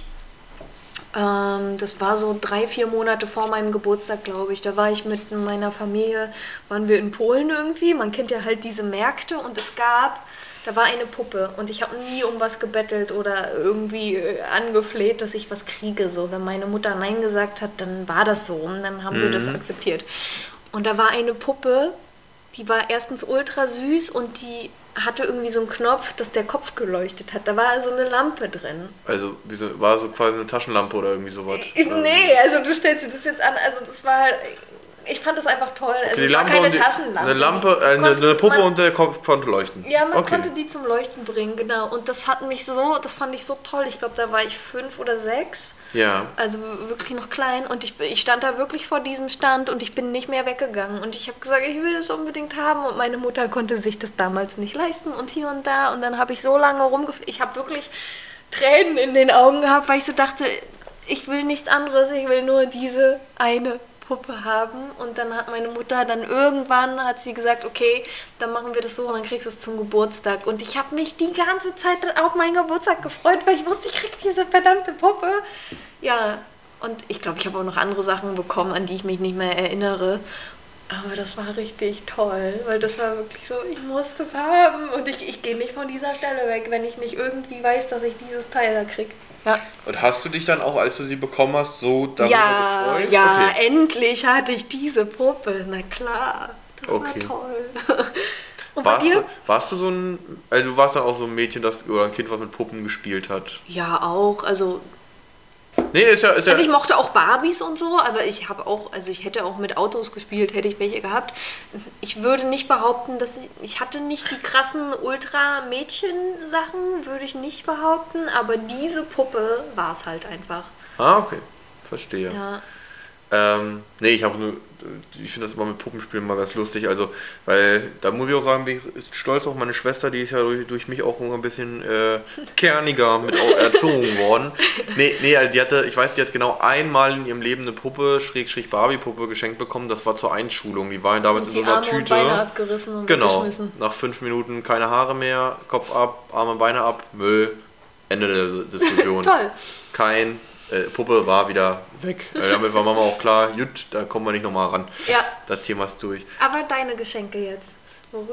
ähm, das war so drei, vier Monate vor meinem Geburtstag, glaube ich. Da war ich mit meiner Familie, waren wir in Polen irgendwie. Man kennt ja halt diese Märkte und es gab, da war eine Puppe und ich habe nie um was gebettelt oder irgendwie äh, angefleht, dass ich was kriege. So, wenn meine Mutter Nein gesagt hat, dann war das so und dann haben wir das akzeptiert. Und da war eine Puppe, die war erstens ultra süß und die hatte irgendwie so einen Knopf, dass der Kopf geleuchtet hat. Da war also eine Lampe drin. Also wie so, war so quasi eine Taschenlampe oder irgendwie sowas. Nee, also du stellst dir das jetzt an, also das war halt, ich fand das einfach toll. Also Die es war keine die, Taschenlampe. eine Lampe, äh, eine, Konnte eine Puppe man- und der Kopf konnte leuchten. Ja, man okay. konnte die zum Leuchten bringen, genau. Und das hat mich so, das fand ich so toll. Ich glaube, da war ich fünf oder sechs. Ja. Also wirklich noch klein und ich, ich stand da wirklich vor diesem Stand und ich bin nicht mehr weggegangen. Und ich habe gesagt, ich will das unbedingt haben. Und meine Mutter konnte sich das damals nicht leisten und hier und da. Und dann habe ich so lange rumgeflogen. Ich habe wirklich Tränen in den Augen gehabt, weil ich so dachte, ich will nichts anderes, ich will nur diese eine Puppe haben. Und dann hat meine Mutter dann irgendwann hat sie gesagt, okay, dann machen wir das so und dann kriegst du es zum Geburtstag. Und ich habe mich die ganze Zeit auf meinen Geburtstag gefreut, weil ich wusste, ich krieg diese verdammte Puppe. Ja, und ich glaube, ich habe auch noch andere Sachen bekommen, an die ich mich nicht mehr erinnere. Aber das war richtig toll, weil das war wirklich so, ich muss das haben und ich, ich gehe nicht von dieser Stelle weg, wenn ich nicht irgendwie weiß, dass ich dieses Teil da krieg. Ja, Und hast du dich dann auch, als du sie bekommen hast, so darüber ja, gefreut? ja Okay. endlich hatte ich diese Puppe, na klar. Das Okay. war toll. <laughs> Und Warst du, warst du so ein, also du warst dann auch so ein Mädchen, das oder ein Kind, was mit Puppen gespielt hat? Ja, auch. Also Nee, ist ja, ist ja Also ich mochte auch Barbies und so, aber ich habe auch, also ich hätte auch mit Autos gespielt, hätte ich welche gehabt. Ich würde nicht behaupten, dass ich, ich hatte nicht die krassen Ultra-Mädchen-Sachen, würde ich nicht behaupten, aber diese Puppe war es halt einfach. Ah, okay. Verstehe. Ja. Ähm, nee, ich habe nur, ich finde das immer mit Puppenspielen mal ganz lustig, also, weil, da muss ich auch sagen, bin ich stolz auf meine Schwester, die ist ja durch, durch mich auch ein bisschen äh, <laughs> kerniger mit erzogen worden. Nee, nee, also die hatte, ich weiß, die hat genau einmal in ihrem Leben eine Puppe, schräg, schräg Barbie-Puppe geschenkt bekommen, das war zur Einschulung, die waren damals Und in so einer Arme und Tüte. Beine abgerissen und Genau, nach fünf Minuten keine Haare mehr, Kopf ab, Arme und Beine ab, Müll, Ende der Diskussion. <laughs> Toll. Kein, äh, Puppe war wieder weg. Damit war Mama auch klar, gut, da kommen wir nicht nochmal ran. Ja. Das Thema ist durch. Aber deine Geschenke jetzt.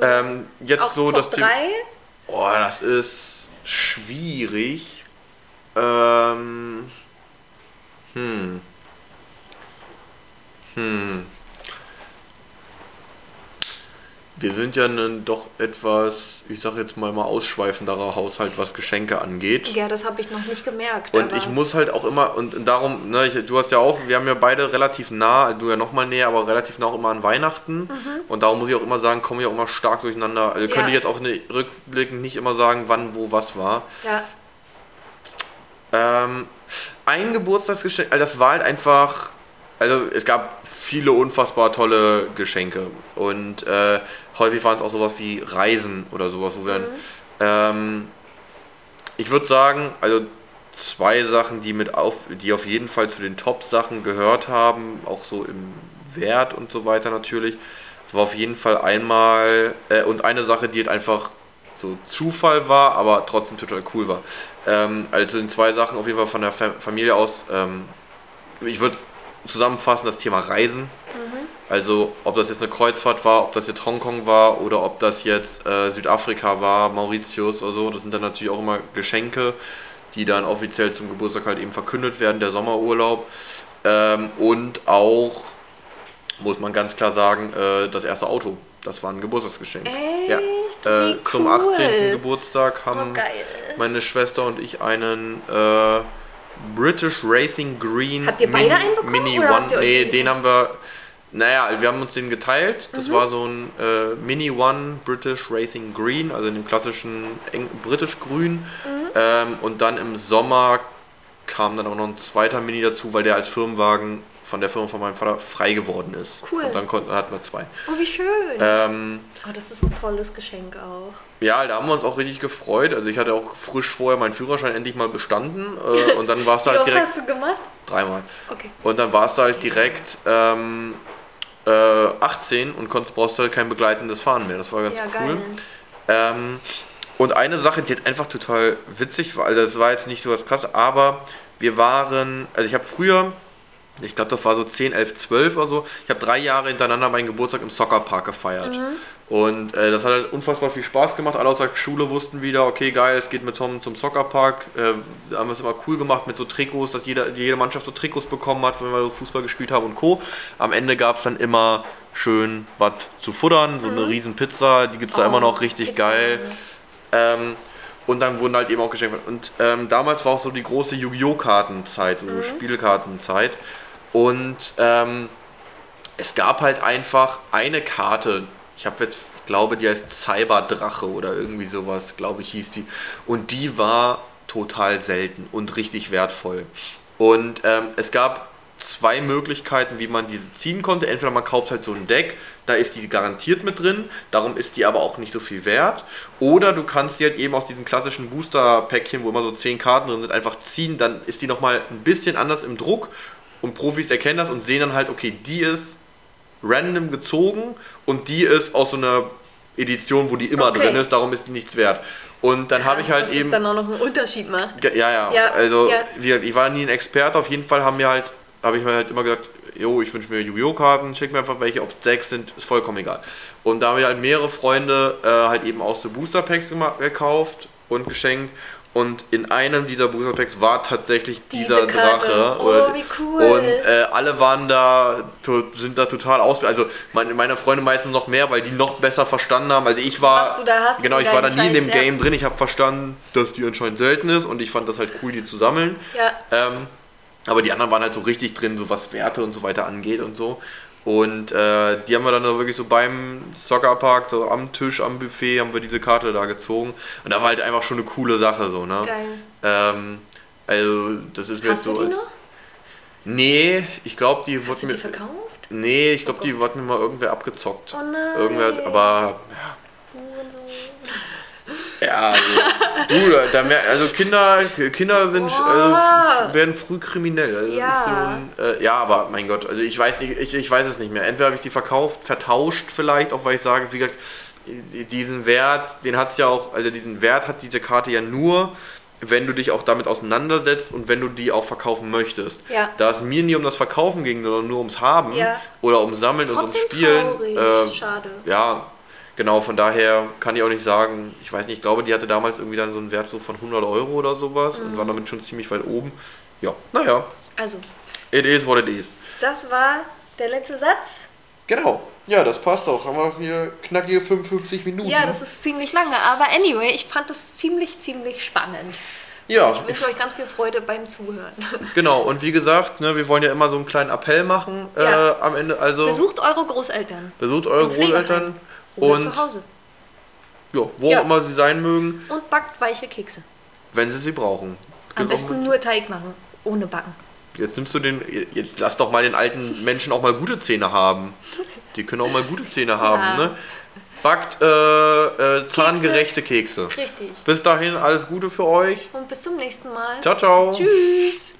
Ähm, jetzt auch so, Top dass die. 3? Oh, das ist schwierig. Ähm, hm. Hm. Wir sind ja ein doch etwas, ich sag jetzt mal mal ausschweifenderer Haushalt, was Geschenke angeht. Ja, das habe ich noch nicht gemerkt. Und ich muss halt auch immer, und darum, ne, ich, du hast ja auch, wir haben ja beide relativ nah, du ja noch mal näher, aber relativ nah auch immer an Weihnachten. Und darum muss ich auch immer sagen, komme ich auch immer stark durcheinander. Also Ja. könnte ich jetzt auch ne, rückblickend nicht immer sagen, wann, wo, was war. Ja, Ähm, ein Geburtstagsgeschenk, also das war halt einfach, also es gab viele unfassbar tolle Geschenke. Und äh, häufig waren es auch sowas wie Reisen oder sowas, wo wir dann, ähm, ich würde sagen, also zwei Sachen, die mit auf, die auf jeden Fall zu den Top-Sachen gehört haben, auch so im Wert und so weiter natürlich. War auf jeden Fall einmal äh, und eine Sache, die halt einfach so Zufall war, aber trotzdem total cool war. Ähm, also sind zwei Sachen auf jeden Fall von der Fa Familie aus. Ähm, ich würde zusammenfassen das Thema Reisen. Also ob das jetzt eine Kreuzfahrt war, ob das jetzt Hongkong war oder ob das jetzt äh, Südafrika war, Mauritius oder so. Das sind dann natürlich auch immer Geschenke, die dann offiziell zum Geburtstag halt eben verkündet werden, der Sommerurlaub. Ähm, und auch, muss man ganz klar sagen, äh, das erste Auto. Das war ein Geburtstagsgeschenk. Echt? Ja. Äh, Wie Zum cool. 18. Geburtstag haben Oh, meine Schwester und ich einen äh, British Racing Green Habt ihr beide einen bekommen, Mini One. euch Nee, den den haben wir. Naja, wir haben uns den geteilt. Das Mhm. war so ein äh, Mini One British Racing Green, also in dem klassischen Eng britisch Grün. Mhm. Ähm, und dann im Sommer kam dann auch noch ein zweiter Mini dazu, weil der als Firmenwagen von der Firma von meinem Vater frei geworden ist. Cool. Und dann konnten, hatten wir zwei. Oh, wie schön. Ähm, oh, das ist ein tolles Geschenk auch. Ja, da haben wir uns auch richtig gefreut. Also ich hatte auch frisch vorher meinen Führerschein endlich mal bestanden. Äh, und dann <laughs> war es halt direkt hast du gemacht? dreimal. Okay. Und dann war es halt direkt ähm, äh, 18 und konntest, brauchst halt kein begleitendes Fahren mehr. Das war ganz Ja, cool. Ähm, und eine Sache, die halt einfach total witzig war, also das war jetzt nicht so was krass, aber wir waren, also ich habe früher, ich glaube, das war so 10, 11, 12 oder so, ich habe drei Jahre hintereinander meinen Geburtstag im Soccerpark gefeiert. Und äh, das hat halt unfassbar viel Spaß gemacht. Alle aus der Schule wussten wieder, okay, geil, es geht mit Tom zum Soccerpark. Äh, da haben wir es immer cool gemacht mit so Trikots, dass jeder, jede Mannschaft so Trikots bekommen hat, wenn wir so Fußball gespielt haben und Co. Am Ende gab es dann immer schön was zu futtern, so eine riesen Pizza, die gibt es da Oh, immer noch richtig Pizza. geil. Ähm, und dann wurden halt eben auch Geschenke. Und ähm, damals war auch so die große Yu-Gi-Oh! Kartenzeit, so Spielkartenzeit. Und ähm, es gab halt einfach eine Karte. Ich habe jetzt, ich glaube, die heißt Cyberdrache oder irgendwie sowas, glaube ich, hieß die. Und die war total selten und richtig wertvoll. Und ähm, es gab zwei Möglichkeiten, wie man diese ziehen konnte. Entweder man kauft halt so ein Deck, da ist die garantiert mit drin, darum ist die aber auch nicht so viel wert. Oder du kannst die halt eben aus diesen klassischen Booster-Päckchen, wo immer so 10 Karten drin sind, einfach ziehen, dann ist die nochmal ein bisschen anders im Druck und Profis erkennen das und sehen dann halt, okay, die ist random gezogen und die ist aus so einer Edition, wo die immer Okay. drin ist, darum ist die nichts wert. Und dann habe ich halt dass eben... es dann auch noch einen Unterschied macht. Ja, ja, Ja, also ja. ich war nie ein Experte, auf jeden Fall haben wir halt, habe ich mir halt immer gesagt, jo, ich wünsche mir Yu-Gi-Oh! Karten, schick mir einfach welche, ob es sechs sind, ist vollkommen egal. Und da haben wir halt mehrere Freunde äh, halt eben auch so Booster Packs gekauft und geschenkt. Und in einem dieser Booster Packs war tatsächlich Diese dieser. Drache. Oh, wie cool. Und äh, alle waren da, to, sind da total aus. Also meine, meine Freunde meistens noch mehr, weil die noch besser verstanden haben. Also ich war. Was du da hast Genau, ich war da nie in dem ja. Game drin. Ich habe verstanden, dass die anscheinend selten ist und ich fand das halt cool, die zu sammeln. Ja. Ähm, Aber die anderen waren halt so richtig drin, so was Werte und so weiter angeht und so. Und äh, die haben wir dann wirklich so beim Soccerpark, so am Tisch, am Buffet, haben wir diese Karte da gezogen. Und da war halt einfach schon eine coole Sache so, ne? Geil. Ähm, also, das ist mir Hast jetzt so. du die als- noch? Nee, ich glaube, die Hast wurde du mir. die verkauft? Nee, ich glaube, die wurde mir mal irgendwer abgezockt. Oh nein. Irgendwer, aber ja, Hurensohn. Ja, also, du, da mer also Kinder, Kinder sind, äh, werden früh kriminell. Also Ja. So ein, äh, ja, aber mein Gott, also ich weiß nicht, ich, ich weiß es nicht mehr. Entweder habe ich die verkauft, vertauscht vielleicht, auch weil ich sage, wie gesagt, diesen Wert, den hat es ja auch, also diesen Wert hat diese Karte ja nur, wenn du dich auch damit auseinandersetzt und wenn du die auch verkaufen möchtest. Ja. Da es mir nie um das Verkaufen ging, sondern nur ums Haben Ja. oder ums Sammeln und ums Trotzdem Spielen. traurig. äh, Schade. ja, genau, von daher kann ich auch nicht sagen, ich weiß nicht, ich glaube, die hatte damals irgendwie dann so einen Wert so von 100 Euro oder sowas und Mhm. war damit schon ziemlich weit oben. Ja, naja, Also, it is what it is. das war der letzte Satz. Genau, ja, das passt auch. Haben wir hier knackige 55 Minuten. Ja, das ist ziemlich lange. Aber anyway, ich fand das ziemlich, ziemlich spannend. ja, Ich wünsche euch ganz viel Freude beim Zuhören. <laughs> genau. Und wie gesagt, ne, wir wollen ja immer so einen kleinen Appell machen äh, Ja. am Ende. Also Besucht eure Großeltern. besucht eure Großeltern Oder und zu Hause. ja, wo Ja. auch immer sie sein mögen, Und backt weiche Kekse. wenn sie sie brauchen. Am besten nur Teig machen, ohne Backen. Jetzt nimmst du den, jetzt lass doch mal den alten Menschen auch mal gute Zähne haben. Die können auch mal gute Zähne <laughs> haben, Ja. ne? Backt äh, äh, zahngerechte Kekse. Richtig. Bis dahin alles Gute für euch. Und bis zum nächsten Mal. Ciao, ciao. Tschüss.